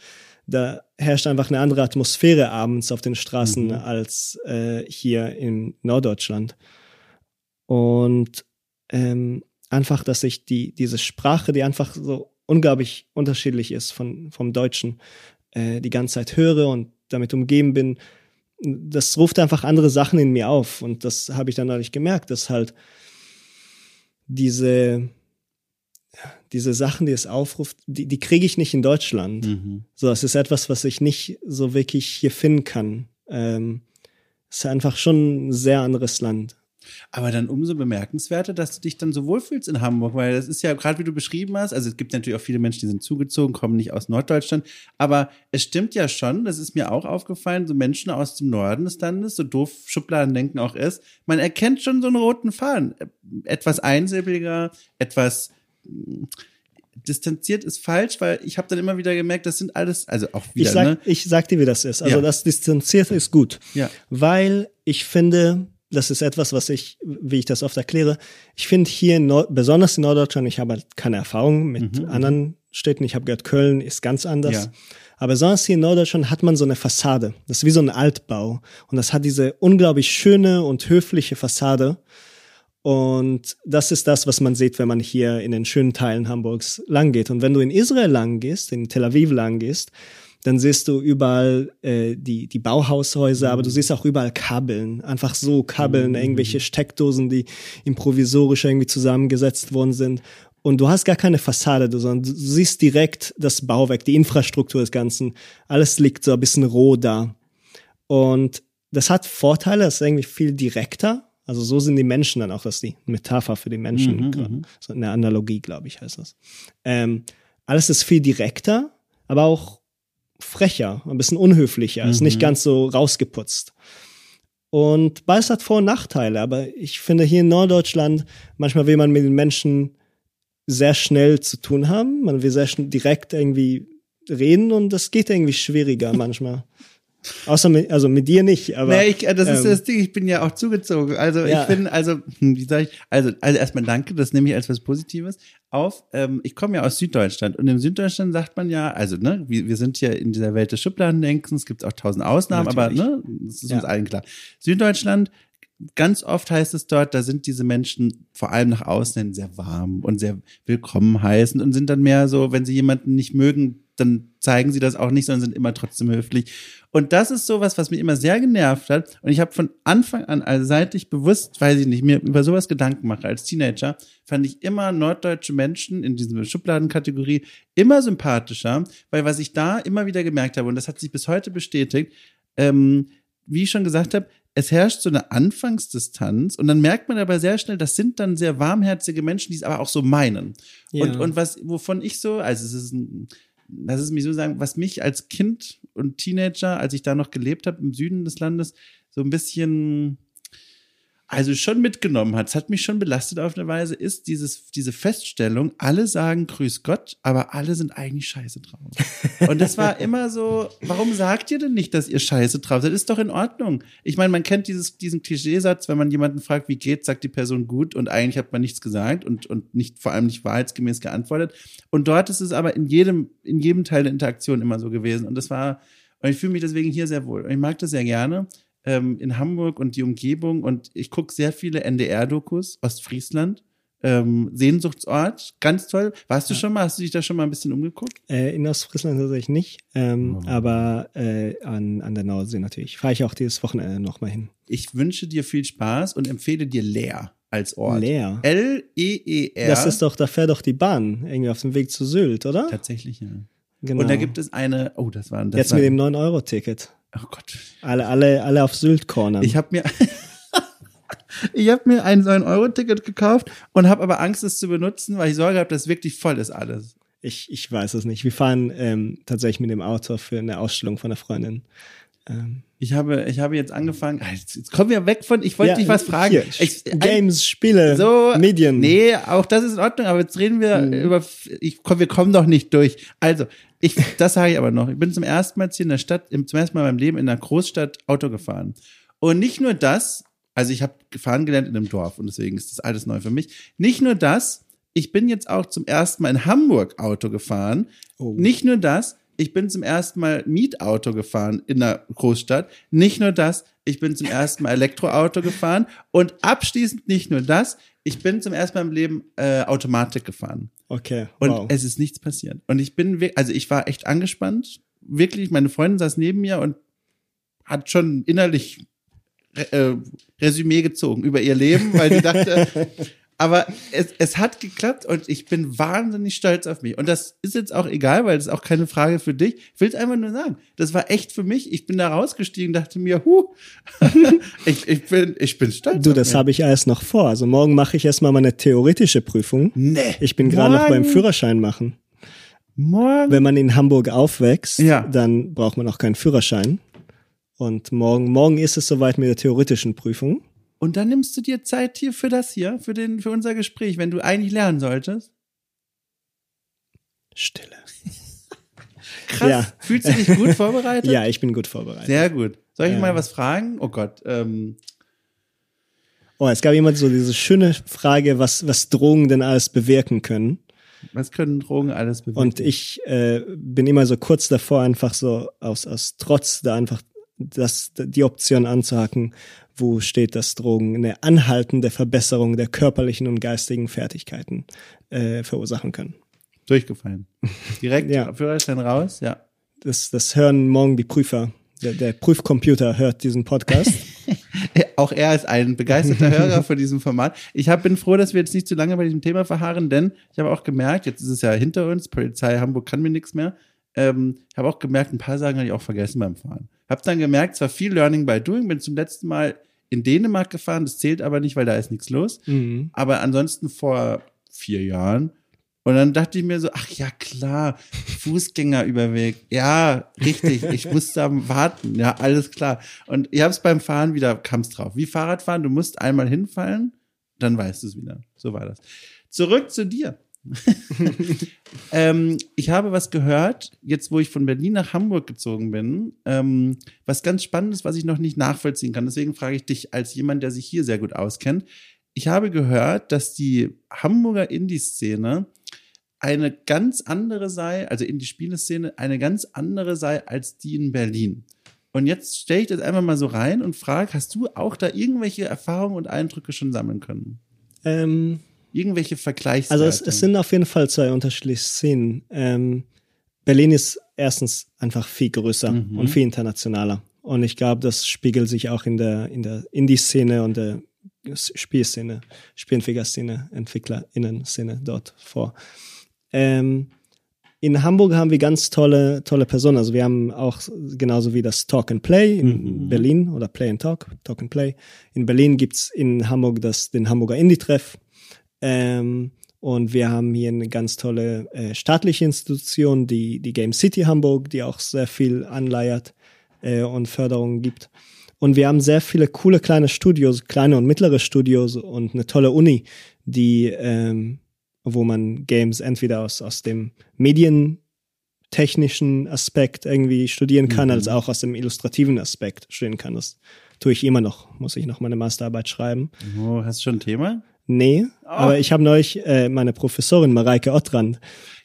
da herrscht einfach eine andere Atmosphäre abends auf den Straßen als äh, hier in Norddeutschland. Und ähm, einfach, dass ich die, diese Sprache, die einfach so unglaublich unterschiedlich ist von, vom Deutschen, äh, die ganze Zeit höre und damit umgeben bin, das ruft einfach andere Sachen in mir auf. Und das habe ich dann neulich gemerkt, dass halt diese, diese Sachen, die es aufruft, die, die kriege ich nicht in Deutschland. Mhm. So, es ist etwas, was ich nicht so wirklich hier finden kann. Ähm, es ist einfach schon ein sehr anderes Land. Aber dann umso bemerkenswerter, dass du dich dann so wohlfühlst in Hamburg, weil das ist ja gerade wie du beschrieben hast, also es gibt natürlich auch viele Menschen, die sind zugezogen, kommen nicht aus Norddeutschland, aber es stimmt ja schon, das ist mir auch aufgefallen, so Menschen aus dem Norden des Landes, so doof Schubladendenken auch ist, man erkennt schon so einen roten Faden. Etwas einsilbiger, etwas distanziert ist falsch, weil ich habe dann immer wieder gemerkt, das sind alles, also auch wieder, ich, sag, ne? ich sag dir, wie das ist. Also Ja. das Distanzierte ist gut. Ja. Weil ich finde, das ist etwas, was ich, wie ich das oft erkläre, ich finde hier, in Nord besonders in Norddeutschland, ich habe halt keine Erfahrung mit anderen Städten. Ich habe gehört, Köln ist ganz anders. Ja. Aber besonders hier in Norddeutschland hat man so eine Fassade. Das ist wie so ein Altbau. Und das hat diese unglaublich schöne und höfliche Fassade. Und das ist das, was man sieht, wenn man hier in den schönen Teilen Hamburgs lang geht. Und wenn du in Israel lang gehst, in Tel Aviv lang gehst, dann siehst du überall äh, die, die Bauhaushäuser, aber du siehst auch überall Kabeln. Einfach so Kabeln, irgendwelche Steckdosen, die improvisorisch irgendwie zusammengesetzt worden sind. Und du hast gar keine Fassade, du- sondern du siehst direkt das Bauwerk, die Infrastruktur des Ganzen. Alles liegt so ein bisschen roh da. Und das hat Vorteile, das ist irgendwie viel direkter. Also so sind die Menschen dann auch, das ist die Metapher für die Menschen, Mhm, mhm. so eine Analogie, glaube ich, heißt das. Ähm, alles ist viel direkter, aber auch frecher, ein bisschen unhöflicher, ist nicht ganz so rausgeputzt. Und beides hat Vor- und Nachteile, aber ich finde hier in Norddeutschland, manchmal will man mit den Menschen sehr schnell zu tun haben, man will sehr schnell direkt irgendwie reden und das geht irgendwie schwieriger manchmal. Außer mit, also mit dir nicht, aber. Nee, ich, äh, das ist ähm, das Ding, ich bin ja auch zugezogen. Also Ja. ich bin, also, wie sag ich, also, also erstmal danke, das nehme ich als was Positives auf. Ähm, ich komme ja aus Süddeutschland und in Süddeutschland sagt man ja, also, ne, wir, wir sind ja in dieser Welt des Schubladendenkens, es gibt auch tausend Ausnahmen, Natürlich. aber ne, das ist uns Ja. allen klar. Süddeutschland, ganz oft heißt es dort, da sind diese Menschen vor allem nach außen hin sehr warm und sehr willkommen heißend und sind dann mehr so, wenn sie jemanden nicht mögen, dann zeigen sie das auch nicht, sondern sind immer trotzdem höflich. Und das ist sowas, was mich immer sehr genervt hat. Und ich habe von Anfang an, also seit ich bewusst, weiß ich nicht, mir über sowas Gedanken mache als Teenager, fand ich immer norddeutsche Menschen in dieser Schubladenkategorie immer sympathischer, weil was ich da immer wieder gemerkt habe, und das hat sich bis heute bestätigt, ähm, wie ich schon gesagt habe, es herrscht so eine Anfangsdistanz und dann merkt man aber sehr schnell, das sind dann sehr warmherzige Menschen, die es aber auch so meinen. Ja. Und, und was, wovon ich so, also es ist ein, das ist mich so sagen, was mich als Kind und Teenager, als ich da noch gelebt habe im Süden des Landes, so ein bisschen, also schon mitgenommen hat, es hat mich schon belastet auf eine Weise, ist dieses, diese Feststellung, alle sagen Grüß Gott, aber alle sind eigentlich scheiße drauf. Und das war immer so, warum sagt ihr denn nicht, dass ihr scheiße drauf seid? Ist doch in Ordnung. Ich meine, man kennt dieses, diesen Klischeesatz, wenn man jemanden fragt, wie geht's, sagt die Person gut und eigentlich hat man nichts gesagt und, und nicht, vor allem nicht wahrheitsgemäß geantwortet. Und dort ist es aber in jedem, in jedem Teil der Interaktion immer so gewesen. Und das war, und ich fühle mich deswegen hier sehr wohl. Und ich mag das sehr gerne ähm, in Hamburg und die Umgebung. Und ich gucke sehr viele NDR-Dokus, Ostfriesland. Ähm, Sehnsuchtsort, ganz toll. Warst du schon mal, hast du dich da schon mal ein bisschen umgeguckt? Äh, in Ostfriesland tatsächlich nicht, ähm, Oh. aber äh, an, an der Nordsee natürlich. Fahre ich auch dieses Wochenende nochmal hin. Ich wünsche dir viel Spaß und empfehle dir Leer als Ort. Leer. L-E-E-R. Das ist doch, da fährt doch die Bahn irgendwie auf dem Weg zu Sylt, oder? Tatsächlich, ja. Genau. Und da gibt es eine, oh, das war, das Jetzt war, mit dem 9-Euro-Ticket. Oh Gott. Alle, alle, alle auf Sylt cornern. Ich habe mir, Ich habe mir ein 9-Euro-Ticket gekauft und habe aber Angst, es zu benutzen, weil ich Sorge habe, dass wirklich voll ist alles. Ich, ich weiß es nicht. Wir fahren ähm, tatsächlich mit dem Auto für eine Ausstellung von einer Freundin. Ähm, Ich habe, ich habe jetzt angefangen. Ah, Jetzt, jetzt kommen wir weg von. Ich wollte ja, dich was fragen. Hier, Ich, Games, Spiele, so, Medien. Nee, auch das ist in Ordnung, aber jetzt reden wir Mhm. über, ich komm, wir kommen doch nicht durch. Also, ich, das sage ich aber noch. Ich bin zum ersten Mal jetzt hier in der Stadt, zum ersten Mal in meinem Leben in einer Großstadt Auto gefahren. Und nicht nur das, also ich habe gefahren gelernt in einem Dorf und deswegen ist das alles neu für mich. Nicht nur das, ich bin jetzt auch zum ersten Mal in Hamburg Auto gefahren. Oh. Nicht nur das, ich bin zum ersten Mal Mietauto gefahren in einer Großstadt. Nicht nur das, ich bin zum ersten Mal Elektroauto gefahren. Und abschließend nicht nur das, ich bin zum ersten Mal im Leben äh, Automatik gefahren. Okay, Und wow. es ist nichts passiert. Und ich bin, also ich war echt angespannt. Wirklich, meine Freundin saß neben mir und hat schon innerlich äh, Resümee gezogen über ihr Leben, weil sie dachte, aber es, es hat geklappt und ich bin wahnsinnig stolz auf mich. Und das ist jetzt auch egal, weil das ist auch keine Frage für dich. Ich will es einfach nur sagen. Das war echt für mich. Ich bin da rausgestiegen, dachte mir, huh, ich, ich, bin, ich bin stolz. Du, das habe ich alles noch vor. Also morgen mache ich erstmal meine theoretische Prüfung. Nee. Ich bin gerade noch beim? Führerschein machen. Morgen. Wenn man in Hamburg aufwächst, Ja. dann braucht man auch keinen Führerschein. Und morgen, morgen ist es soweit mit der theoretischen Prüfung. Und dann nimmst du dir Zeit hier für das hier, für den, für unser Gespräch, wenn du eigentlich lernen solltest. Stille. Krass. Ja. Fühlst du dich gut vorbereitet? Ja, ich bin gut vorbereitet. Sehr gut. Soll ich Ja. mal was fragen? Oh Gott. Ähm, Oh, es gab jemand so diese schöne Frage, was, was Drogen denn alles bewirken können. was können Drogen alles bewirken? Und ich äh, bin immer so kurz davor, einfach so aus, aus Trotz da einfach das, die Option anzuhaken, wo steht, dass Drogen eine anhaltende Verbesserung der körperlichen und geistigen Fertigkeiten äh, verursachen können. Durchgefallen. Direkt Ja. Führerschein raus, ja. Das, das hören morgen die Prüfer. Der, der Prüfcomputer hört diesen Podcast. Auch er ist ein begeisterter Hörer von diesem Format. Ich hab, bin froh, dass wir jetzt nicht zu lange bei diesem Thema verharren, denn ich habe auch gemerkt, jetzt ist es ja hinter uns, Polizei Hamburg kann mir nichts mehr. Ähm, ich habe auch gemerkt, ein paar Sachen habe ich auch vergessen beim Fahren. Hab dann gemerkt, es war viel Learning by Doing, bin zum letzten Mal in Dänemark gefahren, das zählt aber nicht, weil da ist nichts los. mhm. Aber ansonsten vor vier Jahren. Und dann dachte ich mir so, ach ja, klar, Fußgängerüberweg. Ja, richtig, ich musste am warten. Ja, alles klar. Und ich habe es beim Fahren wieder, kam es drauf. Wie Fahrradfahren, du musst einmal hinfallen, dann weißt du es wieder. So war das. Zurück zu dir. ähm, ich habe was gehört, jetzt wo ich von Berlin nach Hamburg gezogen bin, ähm, was ganz Spannendes, was ich noch nicht nachvollziehen kann. Deswegen frage ich dich als jemand, der sich hier sehr gut auskennt. Ich habe gehört, dass die Hamburger Indie-Szene eine ganz andere sei, also Indie-Spieleszene, eine ganz andere sei als die in Berlin. Und jetzt stelle ich das einfach mal so rein und frage, hast du auch da irgendwelche Erfahrungen und Eindrücke schon sammeln können? ähm, Irgendwelche Also Vergleichswerte? es, es sind auf jeden Fall zwei unterschiedliche Szenen. Ähm, Berlin ist erstens einfach viel größer Mhm. und viel internationaler. Und ich glaube, das spiegelt sich auch in der, in der Indie-Szene und der Spielszene, Spielentwickler-Szene, EntwicklerInnen-Szene dort vor. Ähm, in Hamburg haben wir ganz tolle, tolle Personen. Also wir haben auch genauso wie das Talk and Play in Mhm. Berlin oder Play and Talk, Talk and Play. In Berlin gibt's in Hamburg das, den Hamburger Indie-Treff. Ähm, und wir haben hier eine ganz tolle äh, staatliche Institution, die, die Game City Hamburg, die auch sehr viel anleiert äh, und Förderungen gibt. Und wir haben sehr viele coole kleine Studios, kleine und mittlere Studios und eine tolle Uni, die, ähm, wo man Games entweder aus, aus dem medientechnischen Aspekt irgendwie studieren kann, Mhm. als auch aus dem illustrativen Aspekt studieren kann. Das tue ich immer noch, muss ich noch meine Masterarbeit schreiben. Oh, hast du schon ein Thema? Nee, aber ich habe neulich äh, meine Professorin Mareike Ottrand.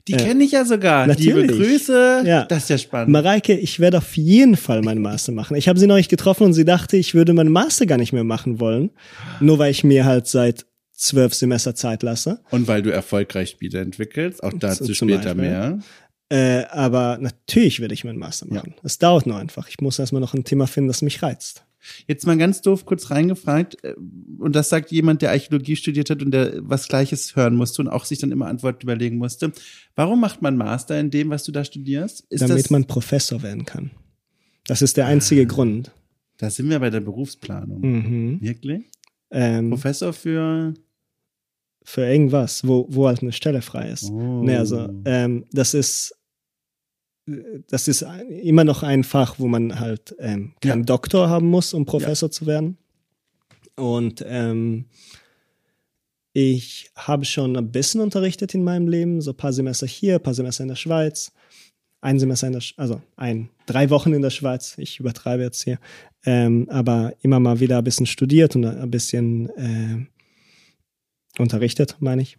Die Äh, kenne ich ja sogar. natürlich. Liebe Grüße. Ja. Das ist ja spannend. Mareike, ich werde auf jeden Fall meinen Master machen. Ich habe sie neulich getroffen und sie dachte, ich würde meinen Master gar nicht mehr machen wollen, nur weil ich mir halt seit zwölf Semester Zeit lasse. Und weil du erfolgreich Spiele entwickelst, auch dazu zum später Beispiel. mehr. Äh, aber natürlich werde ich meinen Master machen. Es dauert nur einfach. Ich muss erstmal noch ein Thema finden, das mich reizt. Jetzt mal ganz doof kurz reingefragt, äh, und das sagt jemand, der Archäologie studiert hat und der was Gleiches hören musste und auch sich dann immer Antworten überlegen musste. Warum macht man Master in dem, was du da studierst? Ist damit man Professor werden kann. Das ist der einzige Grund. da sind wir bei der Berufsplanung. Mhm. Wirklich? Ähm, Professor für. für irgendwas, wo, wo halt eine Stelle frei ist. Oh. Nee, also ähm, das ist das ist immer noch ein Fach, wo man halt ähm, keinen Ja. Doktor haben muss, um Professor zu werden. Und ähm, ich habe schon ein bisschen unterrichtet in meinem Leben, so ein paar Semester hier, ein paar Semester in der Schweiz, ein Semester in der, Sch also ein, drei Wochen in der Schweiz, ich übertreibe jetzt hier, ähm, aber immer mal wieder ein bisschen studiert und ein bisschen äh, unterrichtet, meine ich.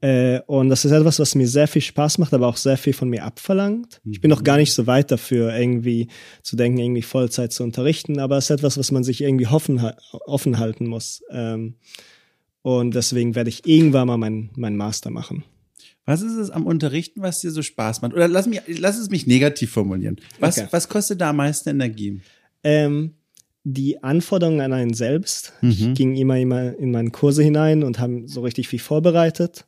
Äh, und das ist etwas, was mir sehr viel Spaß macht, aber auch sehr viel von mir abverlangt. Ich bin noch gar nicht so weit dafür, irgendwie zu denken, irgendwie Vollzeit zu unterrichten, aber es ist etwas, was man sich irgendwie hoffen, offen halten muss. Ähm, und deswegen werde ich irgendwann mal meinen mein Master machen. Was ist es am Unterrichten, was dir so Spaß macht? Oder lass, mich, lass es mich negativ formulieren. Was, Okay. was kostet da am meisten Energie? Ähm, die Anforderungen an einen selbst. Mhm. Ich ging immer, immer in meine Kurse hinein und habe so richtig viel vorbereitet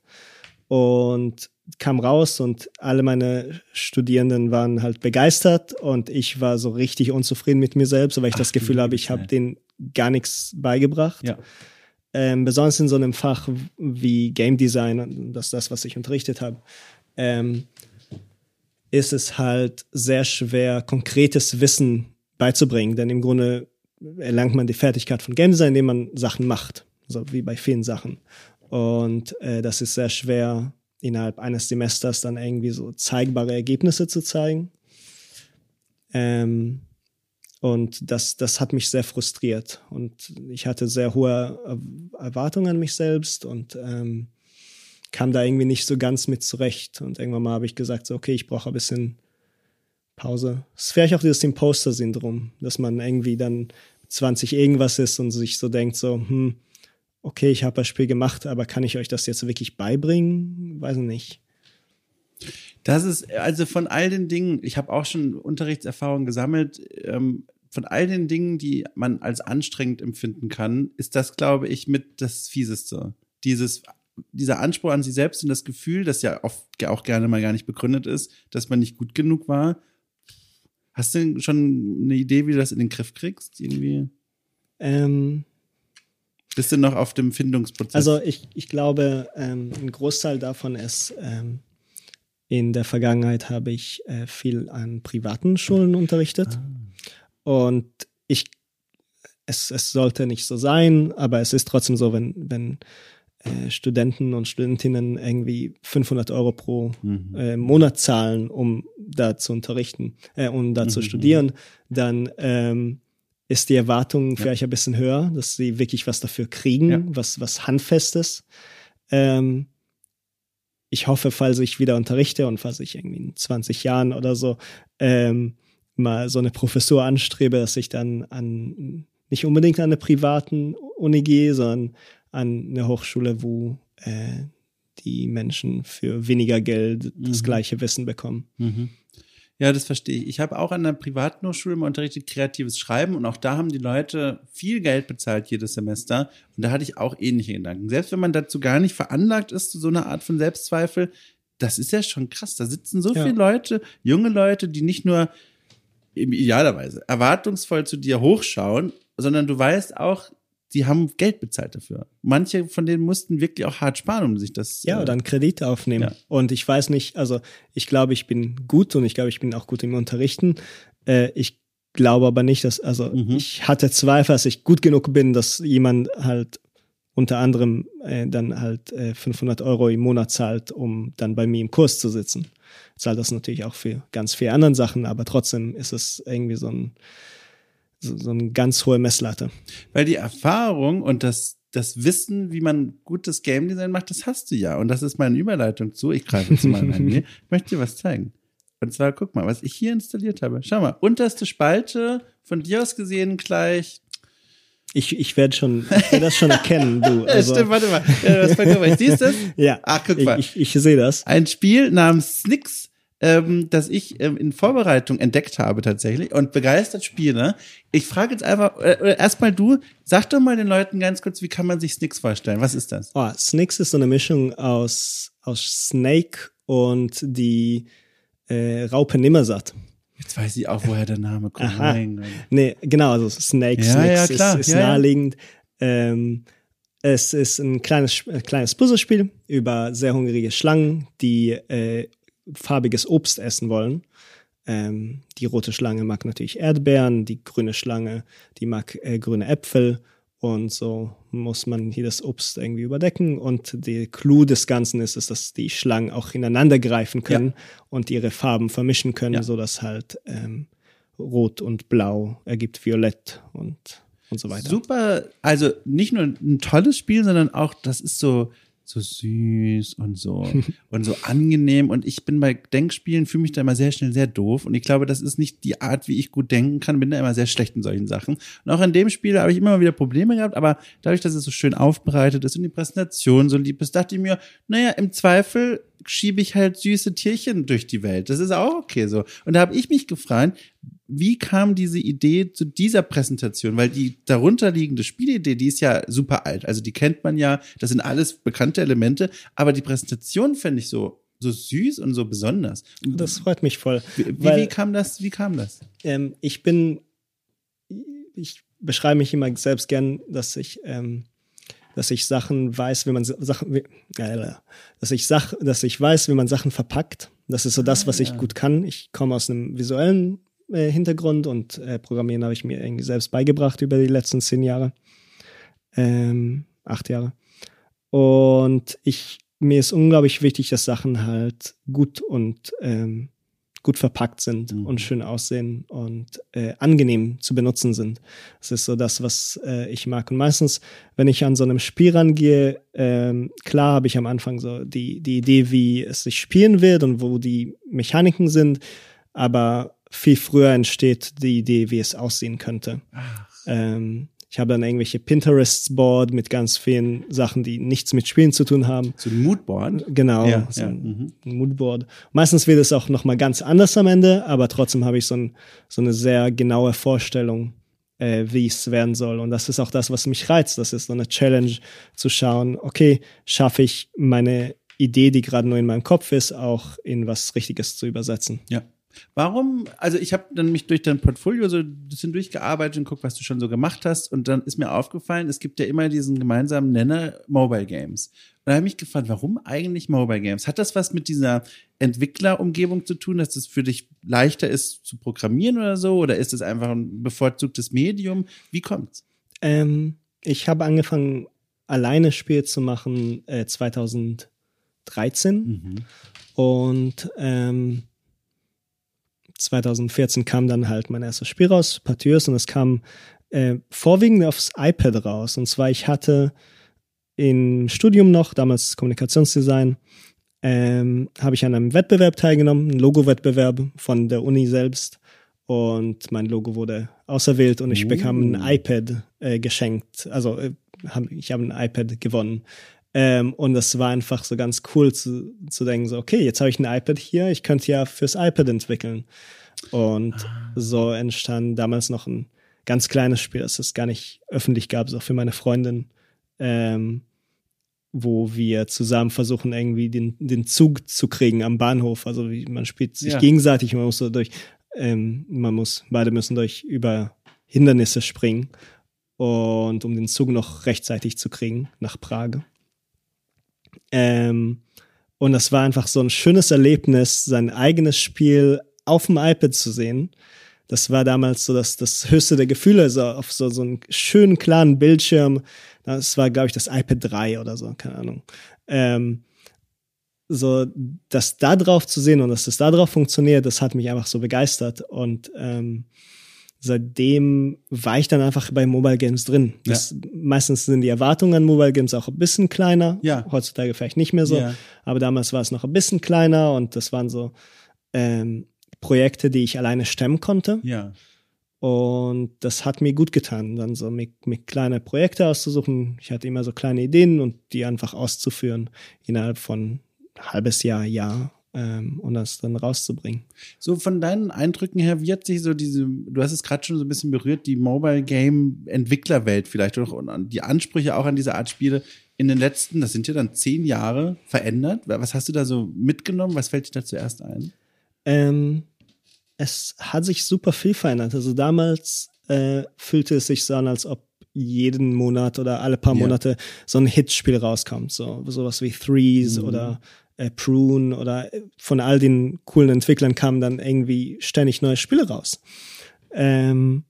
und kam raus und alle meine Studierenden waren halt begeistert und ich war so richtig unzufrieden mit mir selbst, weil ich das Ach, du Gefühl habe, ich habe denen gar nichts beigebracht. Ja. Ähm, besonders in so einem Fach wie Game Design, und das ist das, was ich unterrichtet habe, ähm, ist es halt sehr schwer, konkretes Wissen beizubringen. Denn im Grunde erlangt man die Fertigkeit von Game Design, indem man Sachen macht. So wie bei vielen Sachen. Und äh, das ist sehr schwer, innerhalb eines Semesters dann irgendwie so zeigbare Ergebnisse zu zeigen. Ähm, und das, das hat mich sehr frustriert. Und ich hatte sehr hohe Er- Erwartungen an mich selbst und ähm, kam da irgendwie nicht so ganz mit zurecht. Und irgendwann mal habe ich gesagt, so, okay, ich brauche ein bisschen Pause. Es vielleicht auch dieses Imposter-Syndrom, dass man irgendwie dann 20 irgendwas ist und sich so denkt, so, hm, okay, ich habe das Spiel gemacht, aber kann ich euch das jetzt wirklich beibringen? Weiß ich nicht. Das ist also von all den Dingen, ich habe auch schon Unterrichtserfahrung gesammelt, ähm, von all den Dingen, die man als anstrengend empfinden kann, ist das, glaube ich, mit das Fieseste. Dieses, dieser Anspruch an sich selbst und das Gefühl, das ja oft auch gerne mal gar nicht begründet ist, dass man nicht gut genug war. Hast du schon eine Idee, wie du das in den Griff kriegst? Irgendwie? Ähm, Bist du noch auf dem Findungsprozess? Also ich, ich glaube, ähm, ein Großteil davon ist, ähm, in der Vergangenheit habe ich äh, viel an privaten Schulen unterrichtet. Und ich, es, es sollte nicht so sein, aber es ist trotzdem so, wenn, wenn äh, Studenten und Studentinnen irgendwie 500 Euro pro Mhm. äh, Monat zahlen, um da zu unterrichten, äh, um da zu Mhm. studieren, dann ähm, ist die Erwartung vielleicht ein bisschen höher, dass sie wirklich was dafür kriegen, Ja. was, was Handfestes. Ähm, ich hoffe, falls ich wieder unterrichte und falls ich irgendwie in 20 Jahren oder so ähm, mal so eine Professur anstrebe, dass ich dann an nicht unbedingt an eine privaten Uni gehe, sondern an eine Hochschule, wo äh, die Menschen für weniger Geld das Mhm. gleiche Wissen bekommen. Mhm. Ja, das verstehe ich. Ich habe auch an einer privaten Hochschule mal unterrichtet kreatives Schreiben und auch da haben die Leute viel Geld bezahlt jedes Semester und da hatte ich auch ähnliche Gedanken. Selbst wenn man dazu gar nicht veranlagt ist zu so einer Art von Selbstzweifel, das ist ja schon krass. Da sitzen so Ja. viele Leute, junge Leute, die nicht nur idealerweise erwartungsvoll zu dir hochschauen, sondern du weißt auch, die haben Geld bezahlt dafür. Manche von denen mussten wirklich auch hart sparen, um sich das Ja, äh, oder dann Kredite aufnehmen. Ja. Und ich weiß nicht, also ich glaube, ich bin gut und ich glaube, ich bin auch gut im Unterrichten. Äh, ich glaube aber nicht, dass, also Mhm. ich hatte Zweifel, dass ich gut genug bin, dass jemand halt unter anderem äh, dann halt äh, 500 Euro im Monat zahlt, um dann bei mir im Kurs zu sitzen. Zahlt das natürlich auch für ganz viele anderen Sachen, aber trotzdem ist es irgendwie so ein so, so eine ganz hohe Messlatte. Weil die Erfahrung und das, das Wissen, wie man gutes Game Design macht, das hast du ja. Und das ist meine Überleitung zu. Ich greife zu meinem Handy. Ich möchte dir was zeigen. Und zwar, guck mal, was ich hier installiert habe. Schau mal, unterste Spalte, von dir aus gesehen gleich. Ich, ich werde schon, ich werde das schon erkennen, du. Also, Stimmt, warte mal. Ja, was, guck mal, siehst du das? ja, Ach, guck ich, mal. ich, ich sehe das. Ein Spiel namens Snicks, ähm, das ich ähm, in Vorbereitung entdeckt habe tatsächlich und begeistert spiele. Ich frage jetzt einfach, äh, äh, erstmal du, sag doch mal den Leuten ganz kurz, wie kann man sich Snicks vorstellen? Was ist das? Oh, Snicks ist so eine Mischung aus, aus Snake und die äh, Raupe Nimmersatt. Jetzt weiß ich auch, woher der Name kommt. Aha. Gott. Nee, genau, also Snake, Ja, Snicks ja, klar. ist, ist Ja, ja. naheliegend. Ähm, es ist ein kleines, äh, kleines Puzzlespiel über sehr hungrige Schlangen, die äh, farbiges Obst essen wollen. Ähm, die rote Schlange mag natürlich Erdbeeren, die grüne Schlange, die mag äh, grüne Äpfel und so muss man hier das Obst irgendwie überdecken. Und der Clou des Ganzen ist, ist dass die Schlangen auch ineinander greifen können ja. und ihre Farben vermischen können, ja. sodass halt ähm, Rot und Blau ergibt Violett und, und so weiter. Super, also nicht nur ein tolles Spiel, sondern auch, das ist so so süß und so und so angenehm. Und ich bin bei Denkspielen, fühle mich da immer sehr schnell sehr doof. Und ich glaube, das ist nicht die Art, wie ich gut denken kann. Bin da immer sehr schlecht in solchen Sachen. Und auch in dem Spiel habe ich immer mal wieder Probleme gehabt. Aber dadurch, dass es so schön aufbereitet ist und die Präsentation so lieb ist, dachte ich mir, naja, im Zweifel schiebe ich halt süße Tierchen durch die Welt. Das ist auch okay so. Und da habe ich mich gefragt, wie kam diese Idee zu dieser Präsentation? Weil die darunterliegende Spielidee, die ist ja super alt. Also die kennt man ja, das sind alles bekannte Elemente, aber die Präsentation fände ich so so süß und so besonders. Das freut mich voll. Wie, weil, wie kam das? Wie kam das? Ähm, ich bin, ich beschreibe mich immer selbst gern, dass ich ähm, dass ich Sachen weiß, wie man Sachen, äh, dass ich Sach, dass ich weiß, wie man Sachen verpackt. Das ist so das, was ich gut kann. Ich komme aus einem visuellen äh, Hintergrund und äh, Programmieren habe ich mir irgendwie selbst beigebracht über die letzten zehn Jahre, ähm, acht Jahre. Und ich mir ist unglaublich wichtig, dass Sachen halt gut und ähm, gut verpackt sind mhm. und schön aussehen und äh, angenehm zu benutzen sind. Das ist so das, was äh, ich mag. Und meistens, wenn ich an so einem Spiel rangehe, ähm, klar habe ich am Anfang so die, die Idee, wie es sich spielen wird und wo die Mechaniken sind, aber viel früher entsteht die Idee, wie es aussehen könnte. Ähm, ich habe dann irgendwelche Pinterest-Board mit ganz vielen Sachen, die nichts mit Spielen zu tun haben. So ein Moodboard? Genau, ja, so ja. Ein, ein Moodboard. Meistens wird es auch nochmal ganz anders am Ende, aber trotzdem habe ich so, ein, so eine sehr genaue Vorstellung, äh, wie es werden soll. Und das ist auch das, was mich reizt. Das ist so eine Challenge zu schauen, okay, schaffe ich meine Idee, die gerade nur in meinem Kopf ist, auch in was Richtiges zu übersetzen. Ja. Warum, also ich habe dann mich durch dein Portfolio so ein bisschen durchgearbeitet und guck, was du schon so gemacht hast. Und dann ist mir aufgefallen, es gibt ja immer diesen gemeinsamen Nenner Mobile Games. Und da habe ich mich gefragt, warum eigentlich Mobile Games? Hat das was mit dieser Entwicklerumgebung zu tun, dass es für dich leichter ist zu programmieren oder so? Oder ist es einfach ein bevorzugtes Medium? Wie kommt's? Ähm, ich habe angefangen, alleine Spiele zu machen äh, 2013. Mhm. Und ähm, 2014 kam dann halt mein erstes Spiel raus, Partiers, und es kam äh, vorwiegend aufs iPad raus. Und zwar, ich hatte im Studium noch, damals Kommunikationsdesign, ähm, habe ich an einem Wettbewerb teilgenommen, ein Logo-Wettbewerb von der Uni selbst. Und mein Logo wurde auserwählt und ich uh. bekam ein uh. iPad äh, geschenkt. Also äh, hab, ich habe ein iPad gewonnen. Ähm, und das war einfach so ganz cool zu, zu denken, so, okay, jetzt habe ich ein iPad hier, ich könnte ja fürs iPad entwickeln. Und ah. so entstand damals noch ein ganz kleines Spiel, das es gar nicht öffentlich gab, so für meine Freundin, ähm, wo wir zusammen versuchen, irgendwie den, den Zug zu kriegen am Bahnhof. Also wie, man spielt sich ja. gegenseitig, man muss so durch, ähm, man muss, beide müssen durch über Hindernisse springen und um den Zug noch rechtzeitig zu kriegen nach Prag. Ähm, und das war einfach so ein schönes Erlebnis, sein eigenes Spiel auf dem iPad zu sehen. Das war damals so das, das höchste der Gefühle, so auf so, so einem schönen, klaren Bildschirm. Das war, glaube ich, das iPad 3 oder so, keine Ahnung. Ähm, so, das da drauf zu sehen und dass das da drauf funktioniert, das hat mich einfach so begeistert. Und ähm, seitdem war ich dann einfach bei Mobile Games drin. Das, ja. Meistens sind die Erwartungen an Mobile Games auch ein bisschen kleiner. Ja. Heutzutage vielleicht nicht mehr so. Ja. Aber damals war es noch ein bisschen kleiner und das waren so ähm, Projekte, die ich alleine stemmen konnte. Ja. Und das hat mir gut getan, dann so mit, mit kleine Projekte auszusuchen. Ich hatte immer so kleine Ideen und die einfach auszuführen innerhalb von halbes Jahr, Jahr ähm, und das dann rauszubringen. So von deinen Eindrücken her, wie hat sich so diese, du hast es gerade schon so ein bisschen berührt, die Mobile Game Entwicklerwelt vielleicht auch und die Ansprüche auch an diese Art Spiele in den letzten, das sind ja dann zehn Jahre verändert. Was hast du da so mitgenommen? Was fällt dir da zuerst ein? Ähm, es hat sich super viel verändert. Also damals äh, fühlte es sich so an, als ob jeden Monat oder alle paar. Monate so ein Hitspiel rauskommt. So sowas wie Threes Mhm. oder äh, Prune oder äh, von all den coolen Entwicklern kamen dann irgendwie ständig neue Spiele raus. Ähm,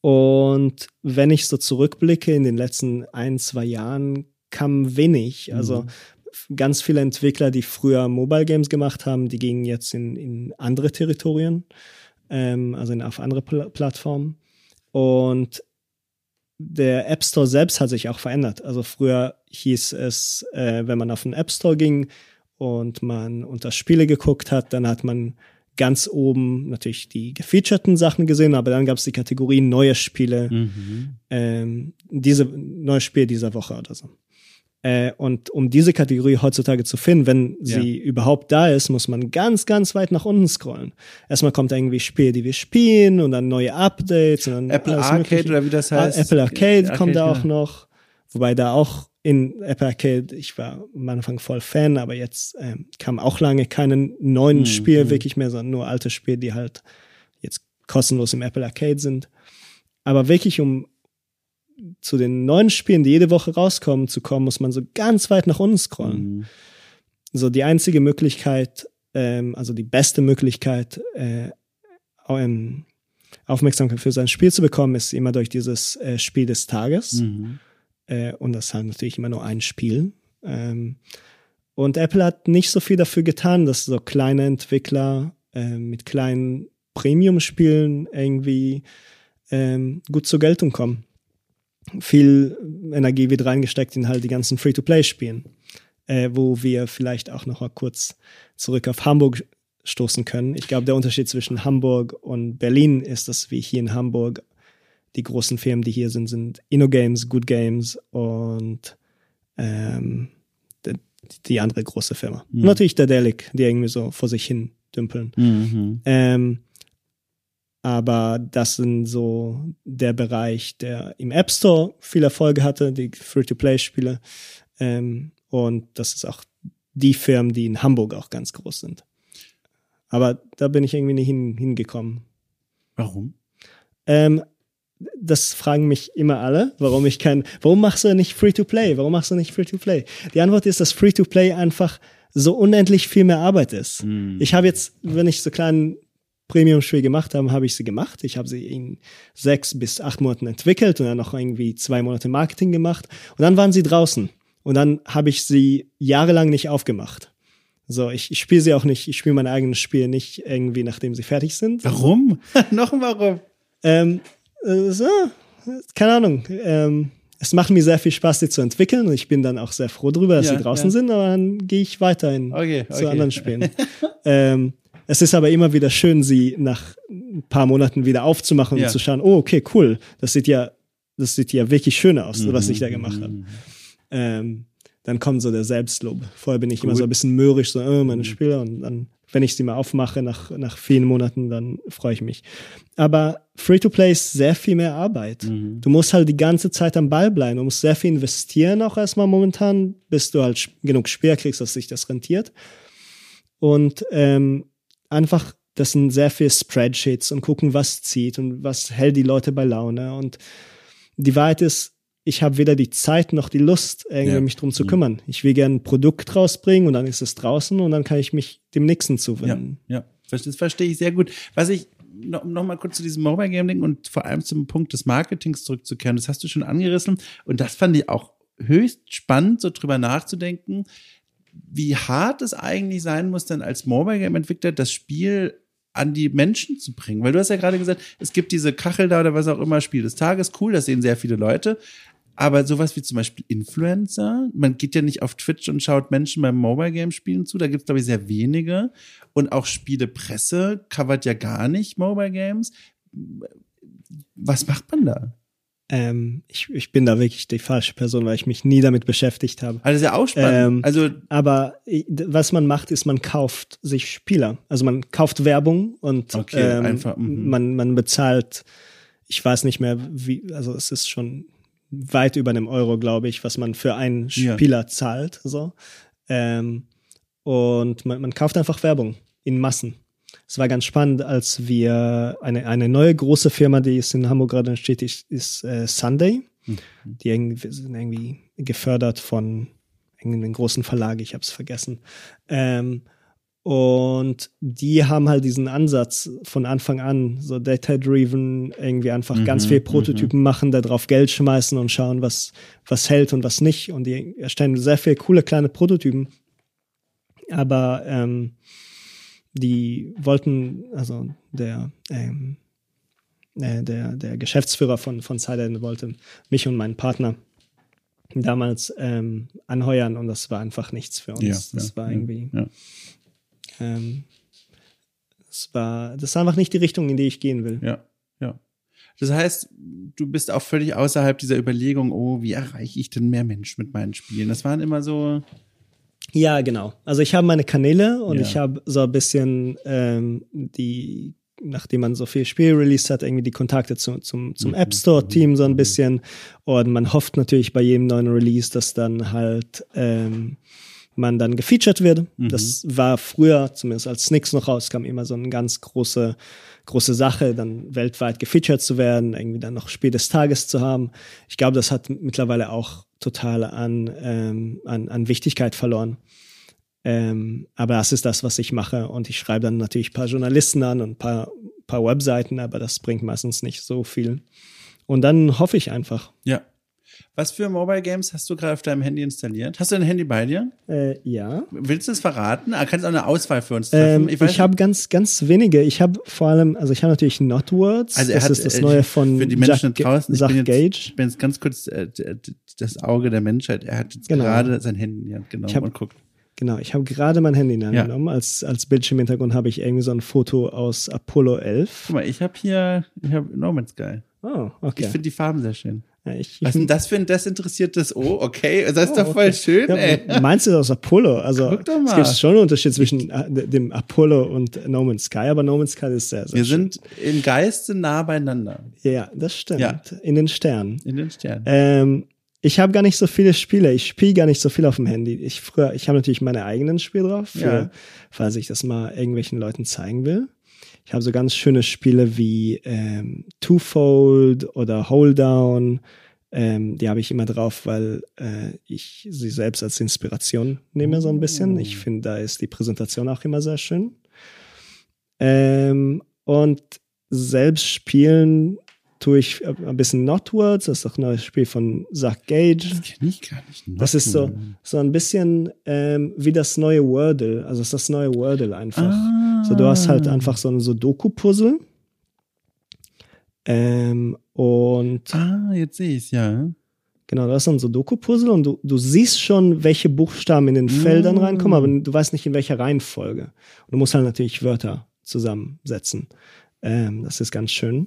und wenn ich so zurückblicke in den letzten ein, zwei Jahren, kam wenig. Also Mhm. ganz viele Entwickler, die früher Mobile Games gemacht haben, die gingen jetzt in, in andere Territorien, ähm, also in, auf andere Pl Plattformen. Und der App Store selbst hat sich auch verändert. Also früher hieß es, äh, wenn man auf den App Store ging und man unter Spiele geguckt hat, dann hat man ganz oben natürlich die gefeaturten Sachen gesehen, aber dann gab es die Kategorie neue Spiele, Mhm. ähm, diese neue Spiel dieser Woche oder so. Äh, und um diese Kategorie heutzutage zu finden, wenn Ja. sie überhaupt da ist, muss man ganz, ganz weit nach unten scrollen. Erstmal kommt irgendwie Spiele, die wir spielen und dann neue Updates und dann Apple Arcade Mögliche. oder wie das Ah, heißt. Apple Arcade, kommt da auch noch. Wobei da auch in Apple Arcade, ich war am Anfang voll Fan, aber jetzt ähm, kam auch lange keinen neuen Mhm. Spiel wirklich mehr, sondern nur alte Spiele, die halt jetzt kostenlos im Apple Arcade sind. Aber wirklich, um zu den neuen Spielen, die jede Woche rauskommen, zu kommen, muss man so ganz weit nach unten scrollen. Mhm. So die einzige Möglichkeit, ähm, also die beste Möglichkeit, äh, ähm, Aufmerksamkeit für sein Spiel zu bekommen, ist immer durch dieses äh, Spiel des Tages. Mhm. Äh, und das ist halt natürlich immer nur ein Spiel. Ähm, und Apple hat nicht so viel dafür getan, dass so kleine Entwickler äh, mit kleinen Premium-Spielen irgendwie ähm, gut zur Geltung kommen. Viel Energie wird reingesteckt in halt die ganzen Free-to-Play-Spielen, äh, wo wir vielleicht auch noch mal kurz zurück auf Hamburg stoßen können. Ich glaube, der Unterschied zwischen Hamburg und Berlin ist, dass wir hier in Hamburg die großen Firmen, die hier sind, sind InnoGames, Good Games und ähm, die, die andere große Firma. Mhm. Und natürlich der Delic, die irgendwie so vor sich hin dümpeln. Mhm. Ähm, aber das sind so der Bereich, der im App Store viel Erfolge hatte, die Free-to-Play-Spiele. Ähm, und das ist auch die Firmen, die in Hamburg auch ganz groß sind. Aber da bin ich irgendwie nicht hin, hingekommen. Warum? Ähm, das fragen mich immer alle, warum ich kein, warum machst du nicht Free-to-Play? Warum machst du nicht Free-to-Play? Die Antwort ist, dass Free-to-Play einfach so unendlich viel mehr Arbeit ist. Mhm. Ich habe jetzt, wenn ich so kleinen Premium-Spiel gemacht habe, habe ich sie gemacht. Ich habe sie in sechs bis acht Monaten entwickelt und dann noch irgendwie zwei Monate Marketing gemacht. Und dann waren sie draußen. Und dann habe ich sie jahrelang nicht aufgemacht. So, ich, ich spiele sie auch nicht, ich spiele mein eigenes Spiel nicht irgendwie, nachdem sie fertig sind. Warum? Noch Warum? Ähm, äh, so, keine Ahnung. Ähm, es macht mir sehr viel Spaß, sie zu entwickeln und ich bin dann auch sehr froh darüber, dass Ja, sie draußen ja. sind, aber dann gehe ich weiter in, Okay, zu okay. anderen Spielen. ähm, es ist aber immer wieder schön, sie nach ein paar Monaten wieder aufzumachen Ja. und zu schauen, oh, okay, cool, das sieht ja, das sieht ja wirklich schön aus, Mhm. was ich da gemacht habe. Ähm, dann kommt so der Selbstlob. Vorher bin ich immer Cool. so ein bisschen mürrisch, so, äh, meine Spieler, und dann, wenn ich sie mal aufmache nach, nach vielen Monaten, dann freue ich mich. Aber Free-to-Play ist sehr viel mehr Arbeit. Mhm. Du musst halt die ganze Zeit am Ball bleiben. Du musst sehr viel investieren auch erstmal momentan, bis du halt genug Speer kriegst, dass sich das rentiert. Und ähm, einfach, das sind sehr viele Spreadsheets und gucken, was zieht und was hält die Leute bei Laune. Und die Wahrheit ist, ich habe weder die Zeit noch die Lust, Ja. mich drum zu kümmern. Ich will gerne ein Produkt rausbringen und dann ist es draußen und dann kann ich mich dem nächsten Ja, zuwenden. ja, das verstehe ich sehr gut. Was ich noch, noch mal kurz zu diesem Mobile Game Ding und vor allem zum Punkt des Marketings zurückzukehren, das hast du schon angerissen und das fand ich auch höchst spannend, so drüber nachzudenken, wie hart es eigentlich sein muss, dann als Mobile Game Entwickler das Spiel an die Menschen zu bringen. Weil du hast ja gerade gesagt, es gibt diese Kachel da oder was auch immer, Spiel des Tages, cool, das sehen sehr viele Leute. Aber sowas wie zum Beispiel Influencer, man geht ja nicht auf Twitch und schaut Menschen beim Mobile Game Spielen zu, da gibt es, glaube ich, sehr wenige. Und auch Spielepresse covert ja gar nicht Mobile Games. Was macht man da? Ähm, ich, ich bin da wirklich die falsche Person, weil ich mich nie damit beschäftigt habe. Also das ist ja auch spannend. Ähm, also, Aber was man macht, ist, man kauft sich Spieler. Also man kauft Werbung und Okay, ähm, einfach, mhm. man, man bezahlt, ich weiß nicht mehr, wie, also es ist schon weit über einem Euro, glaube ich, was man für einen Ja. Spieler zahlt. So. Ähm, und man, man kauft einfach Werbung in Massen. Es war ganz spannend, als wir eine, eine neue große Firma, die ist in Hamburg gerade entsteht, ist, ist äh, Sunday. Die irgendwie, sind irgendwie gefördert von irgendeinem großen Verlag, ich habe es vergessen. Ähm, und die haben halt diesen Ansatz von Anfang an, so data-driven, irgendwie einfach ganz Mhm, viel Prototypen machen, da drauf Geld schmeißen und schauen, was, was hält und was nicht. Und die erstellen sehr viele coole kleine Prototypen. Aber ähm, die wollten, also der, ähm, äh, der, der Geschäftsführer von, von Silent wollte mich und meinen Partner damals ähm, anheuern und das war einfach nichts für uns. Ja, das ja, war irgendwie, Ja. Ähm, das war, das ist einfach nicht die Richtung, in die ich gehen will. Ja, ja. Das heißt, du bist auch völlig außerhalb dieser Überlegung, oh, wie erreiche ich denn mehr Menschen mit meinen Spielen? Das waren immer so, Ja, genau. Also ich habe meine Kanäle und Ja. ich habe so ein bisschen ähm, die, nachdem man so viel Spiel released hat, irgendwie die Kontakte zu, zum, zum Mhm. App Store Team so ein bisschen. Und man hofft natürlich bei jedem neuen Release, dass dann halt ähm, man dann gefeatured wird. Mhm. Das war früher, zumindest als Snicks noch rauskam, immer so eine ganz große, große Sache, dann weltweit gefeatured zu werden, irgendwie dann noch Spiel des Tages zu haben. Ich glaube, das hat mittlerweile auch total an, ähm, an, an Wichtigkeit verloren. Ähm, aber das ist das, was ich mache. Und ich schreibe dann natürlich ein paar Journalisten an und ein paar, paar Webseiten, aber das bringt meistens nicht so viel. Und dann hoffe ich einfach. ja. Was für Mobile Games hast du gerade auf deinem Handy installiert? Hast du ein Handy bei dir? Äh, ja. Willst du es verraten? Ah, kannst du auch eine Auswahl für uns treffen? Ähm, ich weiß habe ganz, ganz wenige. Ich habe vor allem, also ich habe natürlich Notwords. Also er das hat, ist das äh, neue von für die Menschen Jack, draußen, ich Zach bin, jetzt, Gage. ich bin jetzt ganz kurz äh, das Auge der Menschheit. Er hat jetzt Genau. gerade sein Handy in die Hand genommen Ich hab- und guckt. Genau, ich habe gerade mein Handy in die Hand Ja. genommen. Als, als Bildschirmhintergrund habe ich irgendwie so ein Foto aus Apollo 11. Guck mal, ich habe hier, ich habe No Man's Sky. Oh, Ich okay. finde die Farben sehr schön. Ich, Was denn das für ein desinteressiertes O? Okay, das ist Oh, doch voll okay. schön, Ja, ey. Meinst du aus Apollo? Also es gibt schon einen Unterschied zwischen äh, dem Apollo und No Man's Sky, aber No Man's Sky ist sehr, sehr Wir schön. sind im Geiste nah beieinander. Ja, das stimmt. Ja. In den Sternen. In den Sternen. Ähm, ich habe gar nicht so viele Spiele. Ich spiele gar nicht so viel auf dem Handy. Ich früher, ich habe natürlich meine eigenen Spiele drauf, für, Ja. falls ich das mal irgendwelchen Leuten zeigen will. Ich habe so ganz schöne Spiele wie ähm, Twofold oder Hold Down. Ähm, die habe ich immer drauf, weil äh, ich sie selbst als Inspiration nehme so ein bisschen. Ich finde, da ist die Präsentation auch immer sehr schön. Ähm, und selbst spielen tue ich ein bisschen Notwords, das ist auch ein neues Spiel von Zach Gage. Das kenne ich gar nicht. Das ist so, so ein bisschen ähm, wie das neue Wordle. Also es ist das neue Wordle einfach. Ah. So, du hast halt einfach so ein Sudoku-Puzzle. Ähm, und Ah, jetzt sehe ich es, ja. genau, du hast so ein Sudoku-Puzzle und du, du siehst schon, welche Buchstaben in den Feldern Mm. reinkommen, aber du weißt nicht, in welcher Reihenfolge. Und du musst halt natürlich Wörter zusammensetzen. Ähm, das ist ganz schön.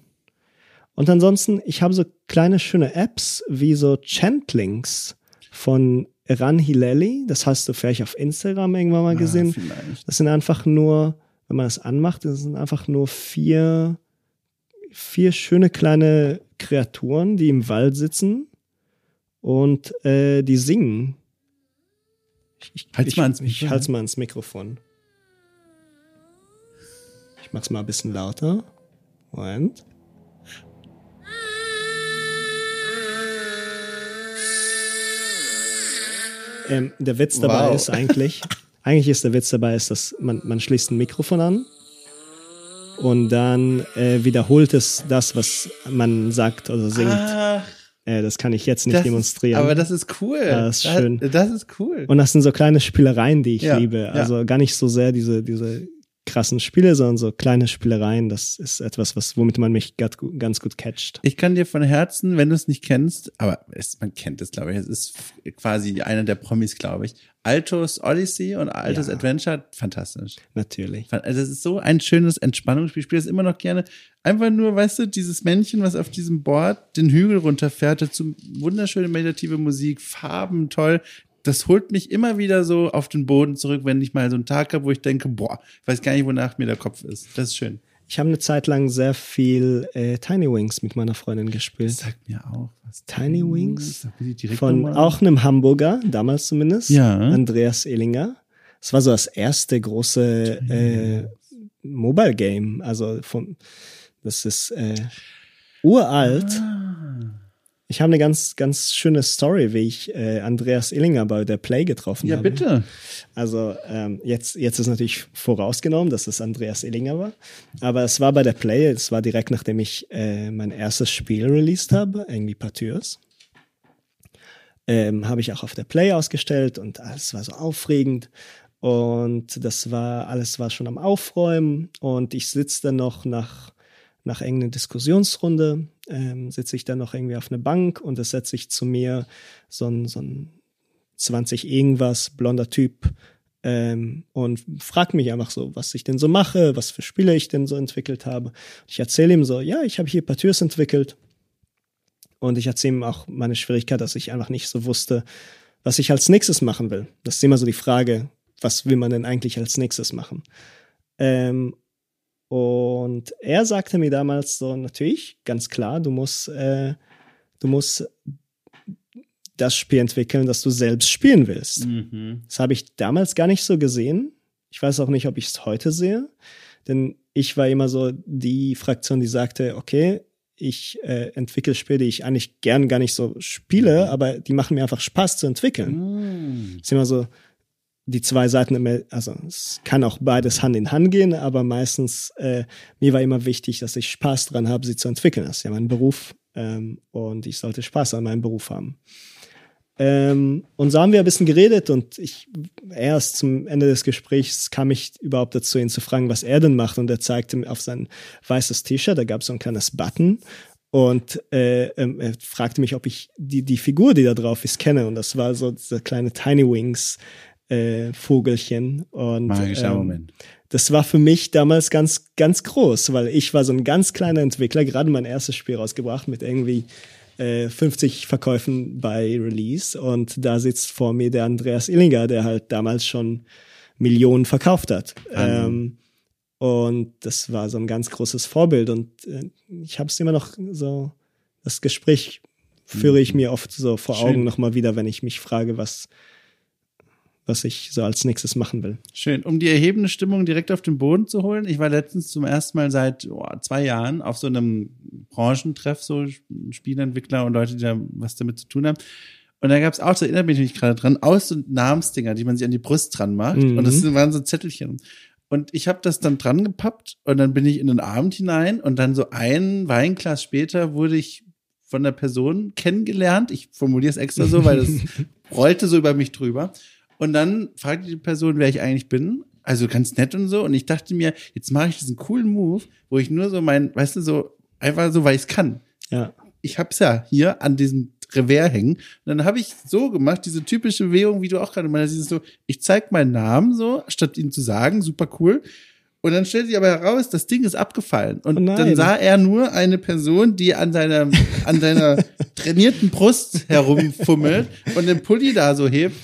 Und ansonsten, ich habe so kleine schöne Apps wie so Chantlings von Ran Hileli. Das hast du vielleicht auf Instagram irgendwann mal gesehen. Ah. Das sind einfach nur, wenn man das anmacht, das sind einfach nur vier, vier schöne kleine Kreaturen, die im Wald sitzen und äh, die singen. Ich, ich, Halt's ich, mal ans ich Mikrofon. halt's mal ans Mikrofon. Ich mach's mal ein bisschen lauter. Moment. Ähm, der Witz dabei Wow. ist eigentlich, eigentlich ist der Witz dabei, ist, dass man, man schließt ein Mikrofon an und dann äh, wiederholt es das, was man sagt oder singt. Ah, Äh, das kann ich jetzt nicht das demonstrieren. Aber das ist cool. Ja, das ist schön. Das ist cool. und das sind so kleine Spielereien, die ich Ja, liebe. ja. Also gar nicht so sehr diese, diese krassen Spiele, sondern so kleine Spielereien. Das ist etwas, was, womit man mich ganz gut, catcht. Ich kann dir von Herzen, wenn du es nicht kennst, aber es, man kennt es, glaube ich, es ist quasi einer der Promis, glaube ich. Altos Odyssey und Altos Ja. Adventure, fantastisch. Natürlich. Also es ist so ein schönes Entspannungsspiel. Ich spiele es immer noch gerne. Einfach nur, weißt du, dieses Männchen, was auf diesem Board den Hügel runterfährt, dazu wunderschöne meditative Musik, Farben, toll. Das holt mich immer wieder so auf den Boden zurück, wenn ich mal so einen Tag habe, wo ich denke, boah, ich weiß gar nicht, wonach mir der Kopf ist. Das ist schön. Ich habe eine Zeit lang sehr viel äh, Tiny Wings mit meiner Freundin gespielt. Das sagt mir auch was. Tiny Wings? Von auch einem Hamburger, damals zumindest. Ja. Andreas Ehlinger. Es war so das erste große äh, Mobile Game. Also von, das ist äh, uralt. Ah. Ich habe eine ganz, ganz schöne Story, wie ich äh, Andreas Illinger bei der Play getroffen Ja, habe. bitte. Also ähm, jetzt, jetzt ist natürlich vorausgenommen, dass es Andreas Illinger war. Aber es war bei der Play, es war direkt nachdem ich äh, mein erstes Spiel released habe, irgendwie Partures. Ähm, habe ich auch auf der Play ausgestellt und alles war so aufregend. Und das war, alles war schon am Aufräumen und ich sitze dann noch nach, nach irgendeiner Diskussionsrunde, ähm, sitze ich dann noch irgendwie auf einer Bank und es setzt sich zu mir so ein, so ein 20 irgendwas, blonder Typ ähm, und fragt mich einfach so, was ich denn so mache, was für Spiele ich denn so entwickelt habe. Ich erzähle ihm so, ja, ich habe hier Partures entwickelt und ich erzähle ihm auch meine Schwierigkeit, dass ich einfach nicht so wusste, was ich als nächstes machen will. Das ist immer so die Frage, was will man denn eigentlich als nächstes machen? Ähm, und er sagte mir damals so, natürlich, ganz klar, du musst, äh, du musst das Spiel entwickeln, das du selbst spielen willst. Mhm. Das habe ich damals gar nicht so gesehen. Ich weiß auch nicht, ob ich es heute sehe, denn ich war immer so die Fraktion, die sagte, okay, ich äh, entwickle Spiele, die ich eigentlich gern gar nicht so spiele, aber die machen mir einfach Spaß zu entwickeln. Mhm. Es ist immer so die zwei Seiten immer, also es kann auch beides Hand in Hand gehen, aber meistens äh, mir war immer wichtig, dass ich Spaß dran habe, sie zu entwickeln. Das ist ja mein Beruf ähm, und ich sollte Spaß an meinem Beruf haben. Ähm, und so haben wir ein bisschen geredet und ich erst zum Ende des Gesprächs kam ich überhaupt dazu, ihn zu fragen, was er denn macht. Und er zeigte mir auf sein weißes T-Shirt, da gab es so ein kleines Button und äh, ähm, er fragte mich, ob ich die, die Figur, die da drauf ist, kenne. Und das war so dieser kleine Tiny Wings äh, Vogelchen. Und Magischer ähm, Moment. das war für mich damals ganz, ganz groß, weil ich war so ein ganz kleiner Entwickler, gerade mein erstes Spiel rausgebracht mit irgendwie äh, 50 Verkäufen bei Release und da sitzt vor mir der Andreas Illinger, der halt damals schon Millionen verkauft hat. Ähm, und das war so ein ganz großes Vorbild und äh, ich habe es immer noch so, das Gespräch führe ich mir oft so vor Schön. Augen nochmal wieder, wenn ich mich frage, was, was ich so als nächstes machen will. Schön. Um die erhebende Stimmung direkt auf den Boden zu holen. Ich war letztens zum ersten Mal seit oh, zwei Jahren auf so einem Branchentreff, so Spieleentwickler und Leute, die da was damit zu tun haben. Und da gab es auch, da erinnert mich nämlich gerade dran, aus so Namensdinger, die man sich an die Brust dran macht. Mhm. Und das waren so Zettelchen. Und ich habe das dann dran gepappt und dann bin ich in den Abend hinein und dann so ein Weinglas später wurde ich von der Person kennengelernt. Ich formuliere es extra so, weil das rollte so über mich drüber. Und dann fragte die Person, wer ich eigentlich bin. Also ganz nett und so. Und ich dachte mir, jetzt mache ich diesen coolen Move, wo ich nur so mein, weißt du, so einfach so, weil ich es kann. Ja. Ich hab's ja hier an diesem Revers hängen. Und dann habe ich so gemacht, diese typische Bewegung, wie du auch gerade meinst, dieses so, ich zeig meinen Namen so, statt ihn zu sagen, super cool. Und dann stellt sich aber heraus, das Ding ist abgefallen. Und Oh nein. dann sah er nur eine Person, die an seiner, an seiner trainierten Brust herumfummelt und den Pulli da so hebt.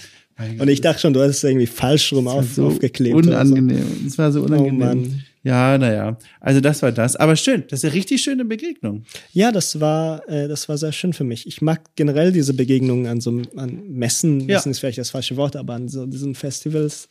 Und ich dachte schon, du hast es irgendwie falsch rum das auf, so aufgeklebt. oder so. Unangenehm. Es war so unangenehm. Oh Mann. Ja, naja. Also das war das. Aber schön. Das ist eine richtig schöne Begegnung. Ja, das war, äh, das war sehr schön für mich. Ich mag generell diese Begegnungen an so an Messen, Ja. Messen ist vielleicht das falsche Wort, aber an so diesen Festivals.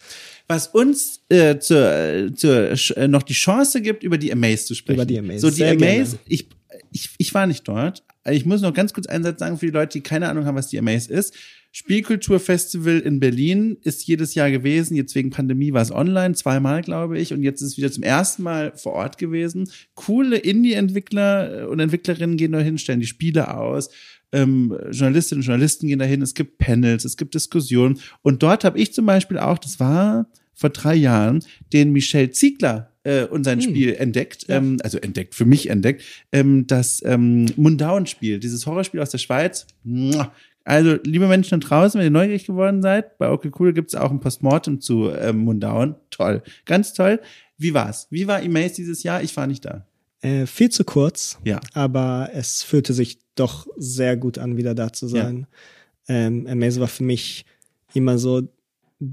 Was uns äh, zur, zur, äh, noch die Chance gibt, über die Amaze zu sprechen. Über die Amaze. So, die Sehr Amaze, gerne. ich, ich, ich war nicht dort. Ich muss noch ganz kurz einen Satz sagen für die Leute, die keine Ahnung haben, was die Amaze ist. Spielkulturfestival in Berlin ist jedes Jahr gewesen. Jetzt wegen Pandemie war es online, zweimal, glaube ich. Und jetzt ist es wieder zum ersten Mal vor Ort gewesen. Coole Indie-Entwickler und Entwicklerinnen gehen da hin, stellen die Spiele aus. Ähm, Journalistinnen und Journalisten gehen dahin. Es gibt Panels, es gibt Diskussionen. Und dort habe ich zum Beispiel auch, das war vor drei Jahren, den Michel Ziegler äh, und sein Spiel entdeckt, Ja. ähm, also entdeckt, für mich entdeckt, ähm, das ähm, Mundauen-Spiel, dieses Horrorspiel aus der Schweiz. Mua. Also, liebe Menschen da draußen, wenn ihr neugierig geworden seid, bei Okay Cool gibt's auch ein Postmortem zu ähm, Mundauen. Toll, ganz toll. Wie war's? Wie war Emails dieses Jahr? Ich war nicht da. Äh, viel zu kurz, Ja. aber es fühlte sich doch sehr gut an, wieder da zu sein. Ähm, Amaze war für mich immer so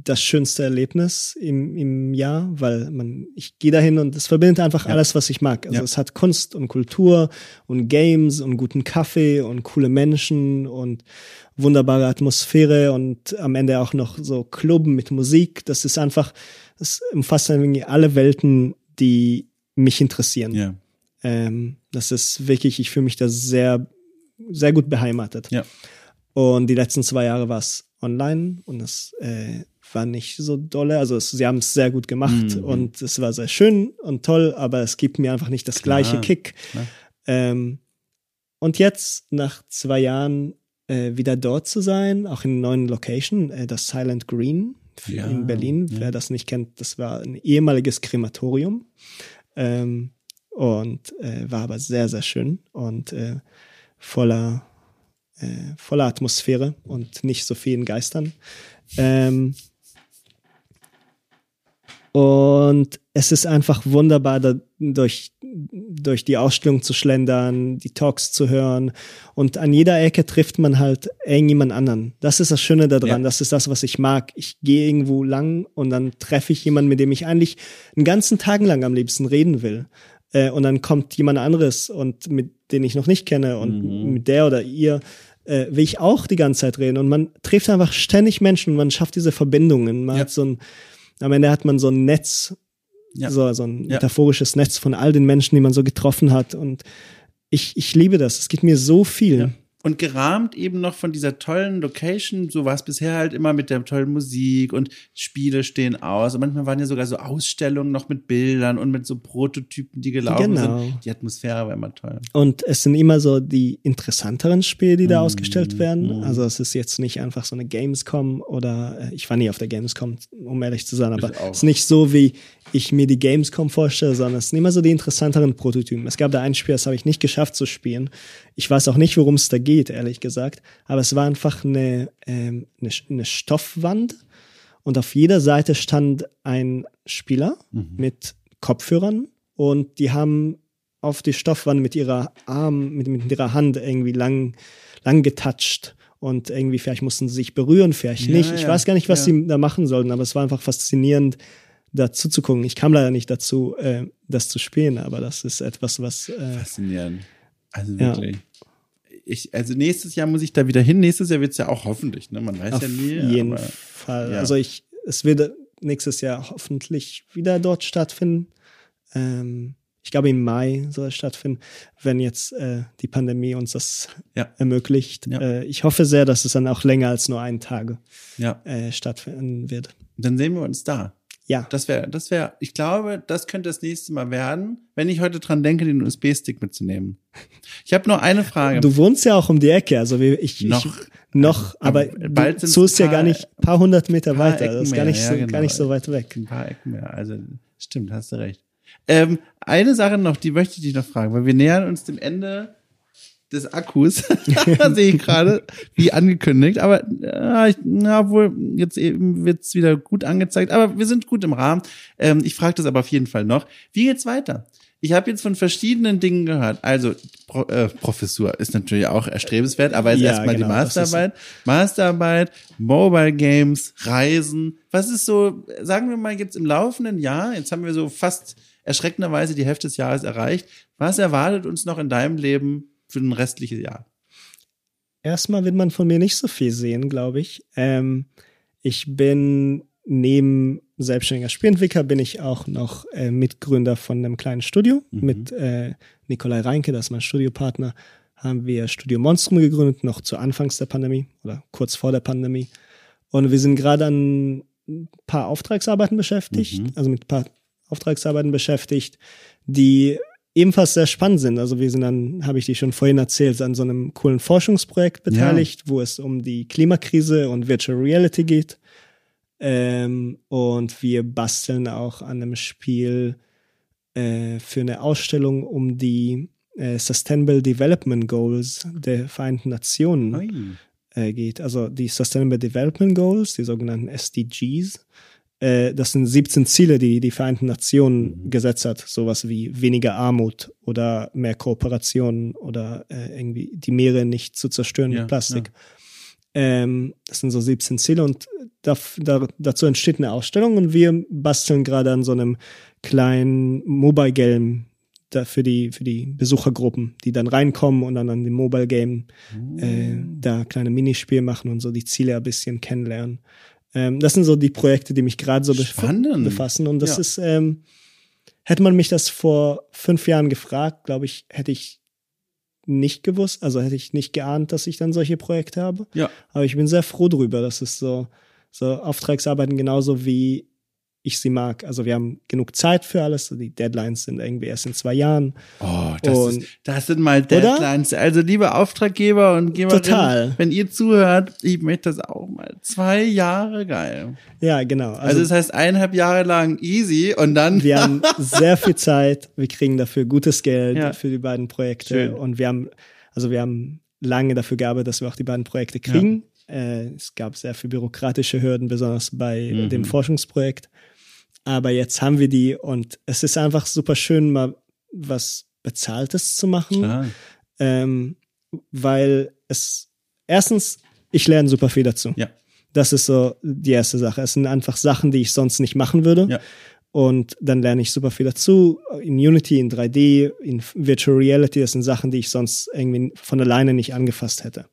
das schönste Erlebnis im, im Jahr, weil man, ich gehe dahin und es verbindet einfach Ja. alles, was ich mag. Also Ja. es hat Kunst und Kultur und Games und guten Kaffee und coole Menschen und wunderbare Atmosphäre und am Ende auch noch so Club mit Musik. Das ist einfach, das umfasst irgendwie alle Welten, die mich interessieren. Ja. Ähm, das ist wirklich, ich fühle mich da sehr sehr gut beheimatet. Ja. Und die letzten zwei Jahre war es online und es äh, war nicht so dolle. Also es, sie haben es sehr gut gemacht Mhm. und es war sehr schön und toll, aber es gibt mir einfach nicht das Klar, gleiche Kick. klar. Ähm, und jetzt, nach zwei Jahren, äh, wieder dort zu sein, auch in einer neuen Location, äh, das Silent Green Ja, in Berlin. ja. Wer das nicht kennt, das war ein ehemaliges Krematorium. Ähm, und äh, war aber sehr, sehr schön und äh, voller, äh, voller Atmosphäre und nicht so vielen Geistern. Ähm, und es ist einfach wunderbar, da durch, durch die Ausstellung zu schlendern, die Talks zu hören. Und an jeder Ecke trifft man halt irgendjemand anderen. Das ist das Schöne daran. Ja. Das ist das, was ich mag. Ich gehe irgendwo lang und dann treffe ich jemanden, mit dem ich eigentlich einen ganzen Tag lang am liebsten reden will. Äh, und dann kommt jemand anderes und mit den ich noch nicht kenne und Mhm. mit der oder ihr äh, will ich auch die ganze Zeit reden. Und man trifft einfach ständig Menschen und man schafft diese Verbindungen. Man Ja. hat so ein, am Ende hat man so ein Netz, Ja. so, so ein Ja. metaphorisches Netz von all den Menschen, die man so getroffen hat. Und ich, ich liebe das. Es gibt mir so viel. Und gerahmt eben noch von dieser tollen Location, so war es bisher halt immer mit der tollen Musik und Spiele stehen aus. Und manchmal waren ja sogar so Ausstellungen noch mit Bildern und mit so Prototypen, die gelaufen Genau. sind. Die Atmosphäre war immer toll. Und es sind immer so die interessanteren Spiele, die da Mhm, ausgestellt werden. mhm. Also es ist jetzt nicht einfach so eine Gamescom oder äh, ich war nie auf der Gamescom, um ehrlich zu sein, aber es ist nicht so, wie ich mir die Gamescom vorstelle, sondern es sind immer so die interessanteren Prototypen. Es gab da ein Spiel, das habe ich nicht geschafft zu spielen. Ich weiß auch nicht, worum es da geht, ehrlich gesagt. Aber es war einfach eine, ähm, eine, eine Stoffwand und auf jeder Seite stand ein Spieler Mhm. mit Kopfhörern und die haben auf die Stoffwand mit ihrer Arm, mit, mit ihrer Hand irgendwie lang, lang getoucht und irgendwie vielleicht mussten sie sich berühren, vielleicht Ja, nicht. Ich ja, weiß gar nicht, was ja. sie da machen sollten, aber es war einfach faszinierend, dazu zu gucken. Ich kam leider nicht dazu, äh, das zu spielen, aber das ist etwas, was äh, Faszinierend. Also wirklich. Ich, also nächstes Jahr muss ich da wieder hin. Nächstes Jahr wird es ja auch hoffentlich, ne? Man weiß auf ja nie. jeden aber, Fall. ja. Also ich, es wird nächstes Jahr hoffentlich wieder dort stattfinden. Ähm, ich glaube, im Mai soll es stattfinden, wenn jetzt äh, die Pandemie uns das Ja. ermöglicht. Ja. Äh, ich hoffe sehr, dass es dann auch länger als nur einen Tag ja. äh, stattfinden wird. Dann sehen wir uns da. Ja, Das wäre, das wäre, ich glaube, das könnte das nächste Mal werden, wenn ich heute dran denke, den USB-Stick mitzunehmen. Ich habe nur eine Frage. du wohnst ja auch um die Ecke, also wie- ich, Noch. ich noch, aber bald du sind's zoust ja paar- gar nicht ein paar hundert Meter paar weiter. Das ist gar mehr, nicht, ja, so, genau. gar nicht so weit weg. Ein paar Ecken mehr. Also stimmt, hast du recht. Ähm, eine Sache noch, die möchte ich dich noch fragen, weil wir nähern uns dem Ende des Akkus. Sehe ich gerade, wie angekündigt. Aber äh, ich, na, wohl, jetzt eben wird's wieder gut angezeigt. Aber wir sind gut im Rahmen. Ähm, ich frage das aber auf jeden Fall noch. Wie geht's weiter? Ich habe jetzt von verschiedenen Dingen gehört. Also Pro, äh, Professur ist natürlich auch erstrebenswert, aber jetzt Ja, erstmal genau, die Masterarbeit. Masterarbeit, Mobile Games, Reisen. Was ist so, sagen wir mal jetzt im laufenden Jahr, jetzt haben wir so fast erschreckenderweise die Hälfte des Jahres erreicht. Was erwartet uns noch in deinem Leben für ein restliches Jahr? Erstmal wird man von mir nicht so viel sehen, glaube ich. Ähm, ich bin neben selbstständiger Spielentwickler bin ich auch noch äh, Mitgründer von einem kleinen Studio Mhm. mit äh, Nikolai Reinke, das ist mein Studiopartner. Haben wir Studio Monstrum gegründet, noch zu Anfangs der Pandemie oder kurz vor der Pandemie. Und wir sind gerade an ein paar Auftragsarbeiten beschäftigt, Mhm. also mit ein paar Auftragsarbeiten beschäftigt, die ebenfalls sehr spannend sind. Also wir sind dann, habe ich dir schon vorhin erzählt, an so einem coolen Forschungsprojekt beteiligt, wo es um die Klimakrise und Virtual Reality geht. Ähm, und wir basteln auch an einem Spiel äh, für eine Ausstellung um die äh, Sustainable Development Goals der Vereinten Nationen äh, geht. Also die Sustainable Development Goals, die sogenannten SDGs, äh, das sind 17 Ziele, die die Vereinten Nationen gesetzt hat. Sowas wie weniger Armut oder mehr Kooperation oder äh, irgendwie die Meere nicht zu zerstören Ja, mit Plastik. Ähm, das sind so 17 Ziele und da, da, dazu entsteht eine Ausstellung und wir basteln gerade an so einem kleinen Mobile Game da für die für die Besuchergruppen, die dann reinkommen und dann an dem Mobile Game äh, da kleine Minispiele machen und so die Ziele ein bisschen kennenlernen. Ähm, das sind so die Projekte, die mich gerade so Spannend. befassen und das Ja. ist ähm, hätte man mich das vor fünf Jahren gefragt, glaube ich, hätte ich nicht gewusst, also hätte ich nicht geahnt, dass ich dann solche Projekte habe. Ja. Aber ich bin sehr froh drüber, dass es so, so Auftragsarbeiten genauso wie ich sie mag. Also wir haben genug Zeit für alles. Die Deadlines sind irgendwie erst in zwei Jahren. Oh, das, Und- ist, das sind mal Deadlines. Also liebe Auftraggeber und Geberinnen, Total. wenn ihr zuhört, ich möchte das auch mal. Zwei Jahre geil. Ja, genau. Also, Also, das heißt eineinhalb Jahre lang easy und dann wir haben sehr viel Zeit. Wir kriegen dafür gutes Geld Ja. für die beiden Projekte. Schön. Und wir haben, also wir haben lange dafür gearbeitet, dass wir auch die beiden Projekte kriegen. Äh, es gab sehr viel bürokratische Hürden, besonders bei Mhm. dem Forschungsprojekt. Aber jetzt haben wir die und es ist einfach super schön, mal was Bezahltes zu machen. Ähm, weil es erstens, ich lerne super viel dazu. Ja. Das ist so die erste Sache. Es sind einfach Sachen, die ich sonst nicht machen würde. Ja. Und dann lerne ich super viel dazu. In Unity, in 3D, in Virtual Reality, das sind Sachen, die ich sonst irgendwie von alleine nicht angefasst hätte.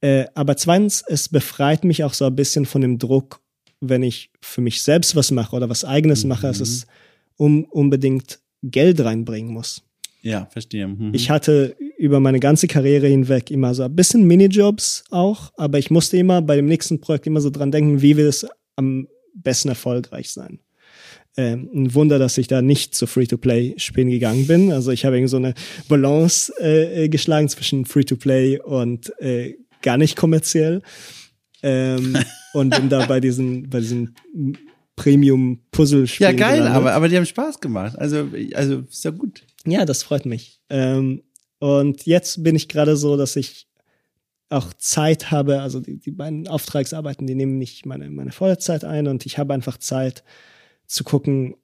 Äh, aber zweitens, es befreit mich auch so ein bisschen von dem Druck, wenn ich für mich selbst was mache oder was eigenes mache, dass es um, unbedingt Geld reinbringen muss. Ja, verstehe. Mhm. Ich hatte über meine ganze Karriere hinweg immer so ein bisschen Minijobs auch, aber ich musste immer bei dem nächsten Projekt immer so dran denken, wie will es am besten erfolgreich sein. Ähm, ein Wunder, dass ich da nicht zu Free-to-Play-Spielen gegangen bin. Also ich habe irgendwie so eine Balance äh, äh, geschlagen zwischen Free-to-Play und äh, gar nicht kommerziell. Ähm, und bin da bei diesen, bei diesen ja, Premium-Puzzle-Spielen. geil, gelandet. aber, aber die haben Spaß gemacht. Also, also ist ja gut. Ja, das freut mich. Ähm, und jetzt bin ich gerade so, dass ich auch Zeit habe, also die, die beiden Auftragsarbeiten, die nehmen nicht meine, meine volle Zeit ein und ich habe einfach Zeit zu gucken,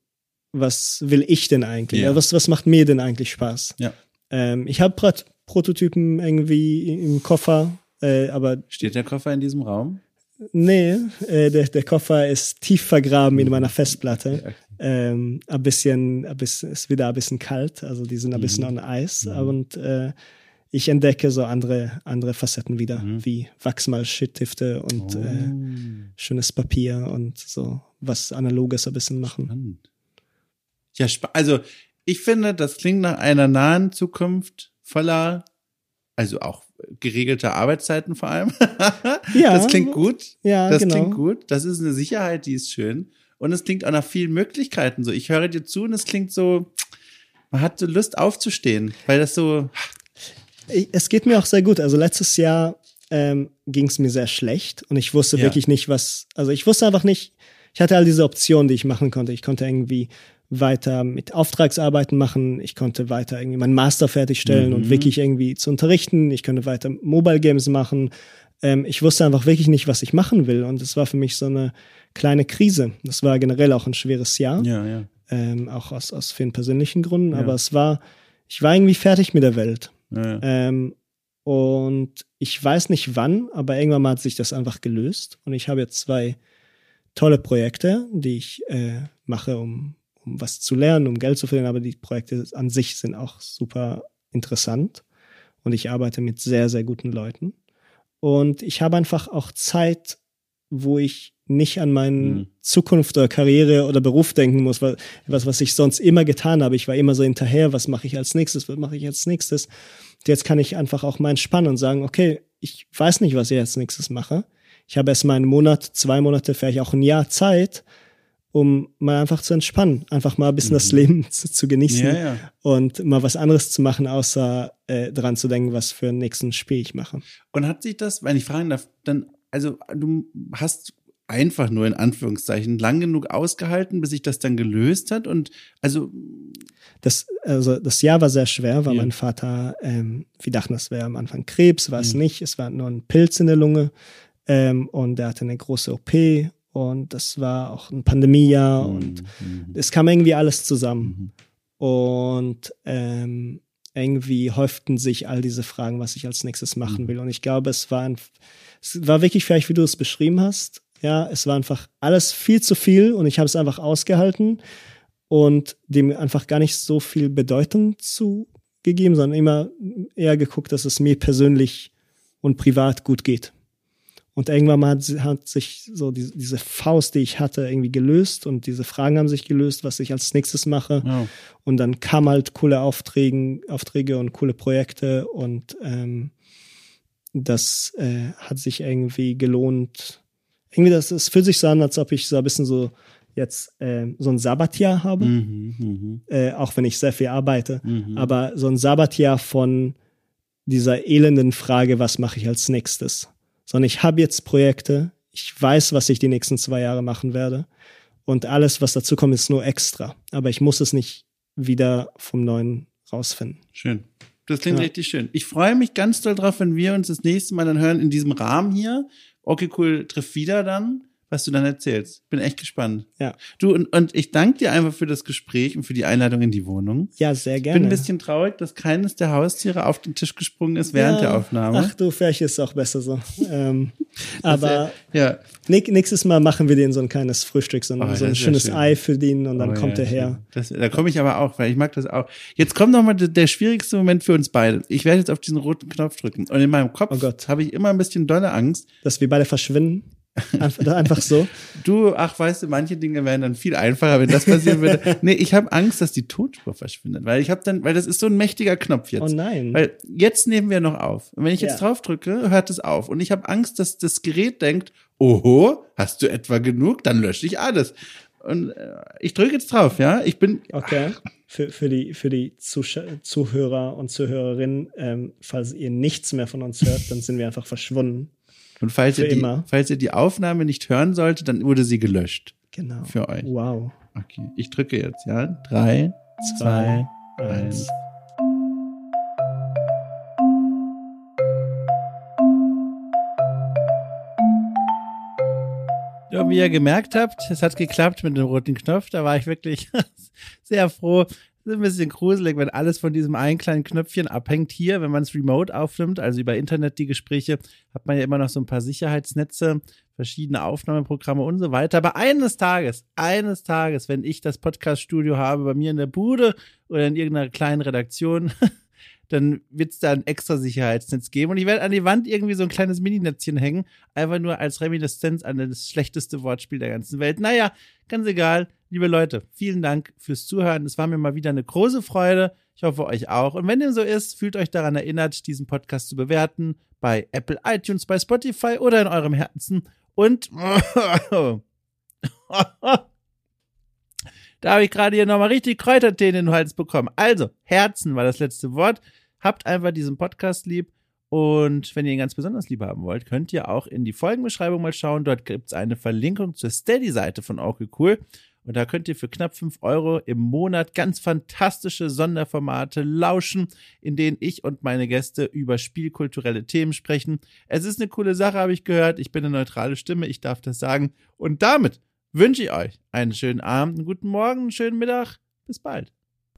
was will ich denn eigentlich? Ja. Ja. Was, was macht mir denn eigentlich Spaß? Ja. Ähm, ich habe Pro Prototypen irgendwie im Koffer, äh, aber Steht der Koffer in diesem Raum? nee, äh, der, der Koffer ist tief vergraben in meiner Festplatte. Ähm, ein bisschen, ein bisschen, ist wieder ein bisschen kalt, also die sind ein bisschen Mhm. on Eis und äh, ich entdecke so andere, andere Facetten wieder, Mhm. wie Wachsmalschittifte und Oh. äh, schönes Papier und so was Analoges ein bisschen machen. Spannend. Ja, also ich finde, das klingt nach einer nahen Zukunft voller, also auch geregelter Arbeitszeiten vor allem. Ja. Das klingt gut. Ja, Das genau. klingt gut. Das ist eine Sicherheit, die ist schön. Und es klingt auch nach vielen Möglichkeiten so. Ich höre dir zu und es klingt so, man hat so Lust aufzustehen, weil das so, Es geht mir auch sehr gut. Also letztes Jahr ähm, ging es mir sehr schlecht und ich wusste Ja. wirklich nicht, was. Also ich wusste einfach nicht. Ich hatte all diese Optionen, die ich machen konnte. Ich konnte irgendwie weiter mit Auftragsarbeiten machen. Ich konnte weiter irgendwie meinen Master fertigstellen Mhm. und wirklich irgendwie zu unterrichten. Ich konnte weiter Mobile Games machen. Ähm, ich wusste einfach wirklich nicht, was ich machen will. Und es war für mich so eine kleine Krise. Das war generell auch ein schweres Jahr ja, ja. ähm, auch aus, aus vielen persönlichen Gründen, Ja. aber es war, ich war irgendwie fertig mit der Welt. Ähm, und ich weiß nicht wann, aber irgendwann mal hat sich das einfach gelöst. Und ich habe jetzt zwei tolle Projekte, die ich äh, mache, um, um was zu lernen, um Geld zu verdienen, aber die Projekte an sich sind auch super interessant. Und ich arbeite mit sehr, sehr guten Leuten. Und ich habe einfach auch Zeit, wo ich nicht an meine Mhm. Zukunft oder Karriere oder Beruf denken muss, weil was, was ich sonst immer getan habe. Ich war immer so hinterher, was mache ich als nächstes, was mache ich als nächstes. Und jetzt kann ich einfach auch mal entspannen und sagen, okay, ich weiß nicht, was ich als nächstes mache. Ich habe erst mal einen Monat, zwei Monate, vielleicht auch ein Jahr Zeit, um mal einfach zu entspannen, einfach mal ein bisschen das Leben zu, zu genießen Mhm. Ja, ja. und mal was anderes zu machen, außer äh, dran zu denken, was für einen nächsten Spiel ich mache. Und hat sich das, wenn ich fragen darf, dann, also du hast einfach nur in Anführungszeichen lang genug ausgehalten, bis sich das dann gelöst hat und also Das, also das Jahr war sehr schwer, weil Ja. mein Vater, ähm, wir dachten, das wäre am Anfang Krebs, war es Mhm. nicht. Es war nur ein Pilz in der Lunge ähm, und er hatte eine große OP und das war auch ein Pandemiejahr und Mhm. es kam irgendwie alles zusammen. Und ähm, irgendwie häuften sich all diese Fragen, was ich als nächstes machen Mhm. will. Und ich glaube, es war, ein, es war wirklich vielleicht, wie du es beschrieben hast. Ja, es war einfach alles viel zu viel und ich habe es einfach ausgehalten und dem einfach gar nicht so viel Bedeutung zugegeben, sondern immer eher geguckt, dass es mir persönlich und privat gut geht. Und irgendwann mal hat, hat sich so die, diese Faust, die ich hatte, irgendwie gelöst und diese Fragen haben sich gelöst, was ich als nächstes mache. Oh. Und dann kam halt coole Aufträge, Aufträge und coole Projekte und ähm, das äh, hat sich irgendwie gelohnt. Irgendwie, das, es fühlt sich so an, als ob ich so ein bisschen so jetzt äh, so ein Sabbatjahr habe, Mhm, mhm, äh, auch wenn ich sehr viel arbeite, mhm. aber so ein Sabbatjahr von dieser elenden Frage, was mache ich als nächstes? Sondern ich habe jetzt Projekte, ich weiß, was ich die nächsten zwei Jahre machen werde und alles, was dazu kommt, ist nur extra. Aber ich muss es nicht wieder vom Neuen rausfinden. Schön. Das klingt Ja. richtig schön. Ich freue mich ganz doll drauf, wenn wir uns das nächste Mal dann hören in diesem Rahmen hier. Okay, cool, trifft wieder dann, was du dann erzählst. Bin echt gespannt. Ja. Du, und, und ich danke dir einfach für das Gespräch und für die Einladung in die Wohnung. Ja, sehr Ich gerne. bin ein bisschen traurig, dass keines der Haustiere auf den Tisch gesprungen ist während ja. der Aufnahme. Ach du, vielleicht ist es auch besser so. ähm, aber ja. näch- nächstes Mal machen wir den so ein kleines Frühstück, so ein, Oh, so ein schönes schön. Ei für den und dann Oh, kommt ja, er her. Das, da komme ich aber auch, weil ich mag das auch. Jetzt kommt noch mal der, der schwierigste Moment für uns beide. Ich werde jetzt auf diesen roten Knopf drücken und in meinem Oh Kopf Gott. habe ich immer ein bisschen dolle Angst. Dass wir beide verschwinden. Einfach, einfach so. Du, ach, weißt du, manche Dinge wären dann viel einfacher, wenn das passieren würde. nee, ich habe Angst, dass die Tonspur verschwindet, weil ich habe dann, weil das ist so ein mächtiger Knopf jetzt. Oh nein. Weil jetzt nehmen wir noch auf. Und wenn ich jetzt Ja. drauf drücke, hört es auf. Und ich habe Angst, dass das Gerät denkt, oho, hast du etwa genug? Dann lösche ich alles. Und äh, ich drücke jetzt drauf, ja? Ich bin, Okay. Für, für die, für die Zusch Zuhörer und Zuhörerinnen, ähm, falls ihr nichts mehr von uns hört, dann sind wir einfach verschwunden. Und falls Für ihr, die, immer. falls ihr die Aufnahme nicht hören solltet, dann wurde sie gelöscht. Genau. Für euch. Wow. Okay, ich drücke jetzt, ja? Drei, zwei, eins. Ja, wie ihr gemerkt habt, es hat geklappt mit dem roten Knopf. Da war ich wirklich sehr froh. Ist ein bisschen gruselig, wenn alles von diesem einen kleinen Knöpfchen abhängt hier, wenn man es remote aufnimmt, also über Internet die Gespräche, hat man ja immer noch so ein paar Sicherheitsnetze, verschiedene Aufnahmeprogramme und so weiter. Aber eines Tages, eines Tages, wenn ich das Podcaststudio habe, bei mir in der Bude oder in irgendeiner kleinen Redaktion, dann wird es da ein extra Sicherheitsnetz geben. Und ich werde an die Wand irgendwie so ein kleines Mininetzchen hängen, einfach nur als Reminiszenz an das schlechteste Wortspiel der ganzen Welt. Naja, ganz egal. Liebe Leute, vielen Dank fürs Zuhören. Es war mir mal wieder eine große Freude. Ich hoffe euch auch. Und wenn dem so ist, fühlt euch daran erinnert, diesen Podcast zu bewerten bei Apple iTunes, bei Spotify oder in eurem Herzen. Und Da habe ich gerade hier nochmal richtig Kräutertee in den Hals bekommen. Also, Herzen war das letzte Wort. Habt einfach diesen Podcast lieb. Und wenn ihr ihn ganz besonders lieb haben wollt, könnt ihr auch in die Folgenbeschreibung mal schauen. Dort gibt's eine Verlinkung zur Steady-Seite von Okay Cool. Und da könnt ihr für knapp fünf Euro im Monat ganz fantastische Sonderformate lauschen, in denen ich und meine Gäste über spielkulturelle Themen sprechen. Es ist eine coole Sache, habe ich gehört. Ich bin eine neutrale Stimme, ich darf das sagen. Und damit wünsche ich euch einen schönen Abend, einen guten Morgen, einen schönen Mittag. Bis bald.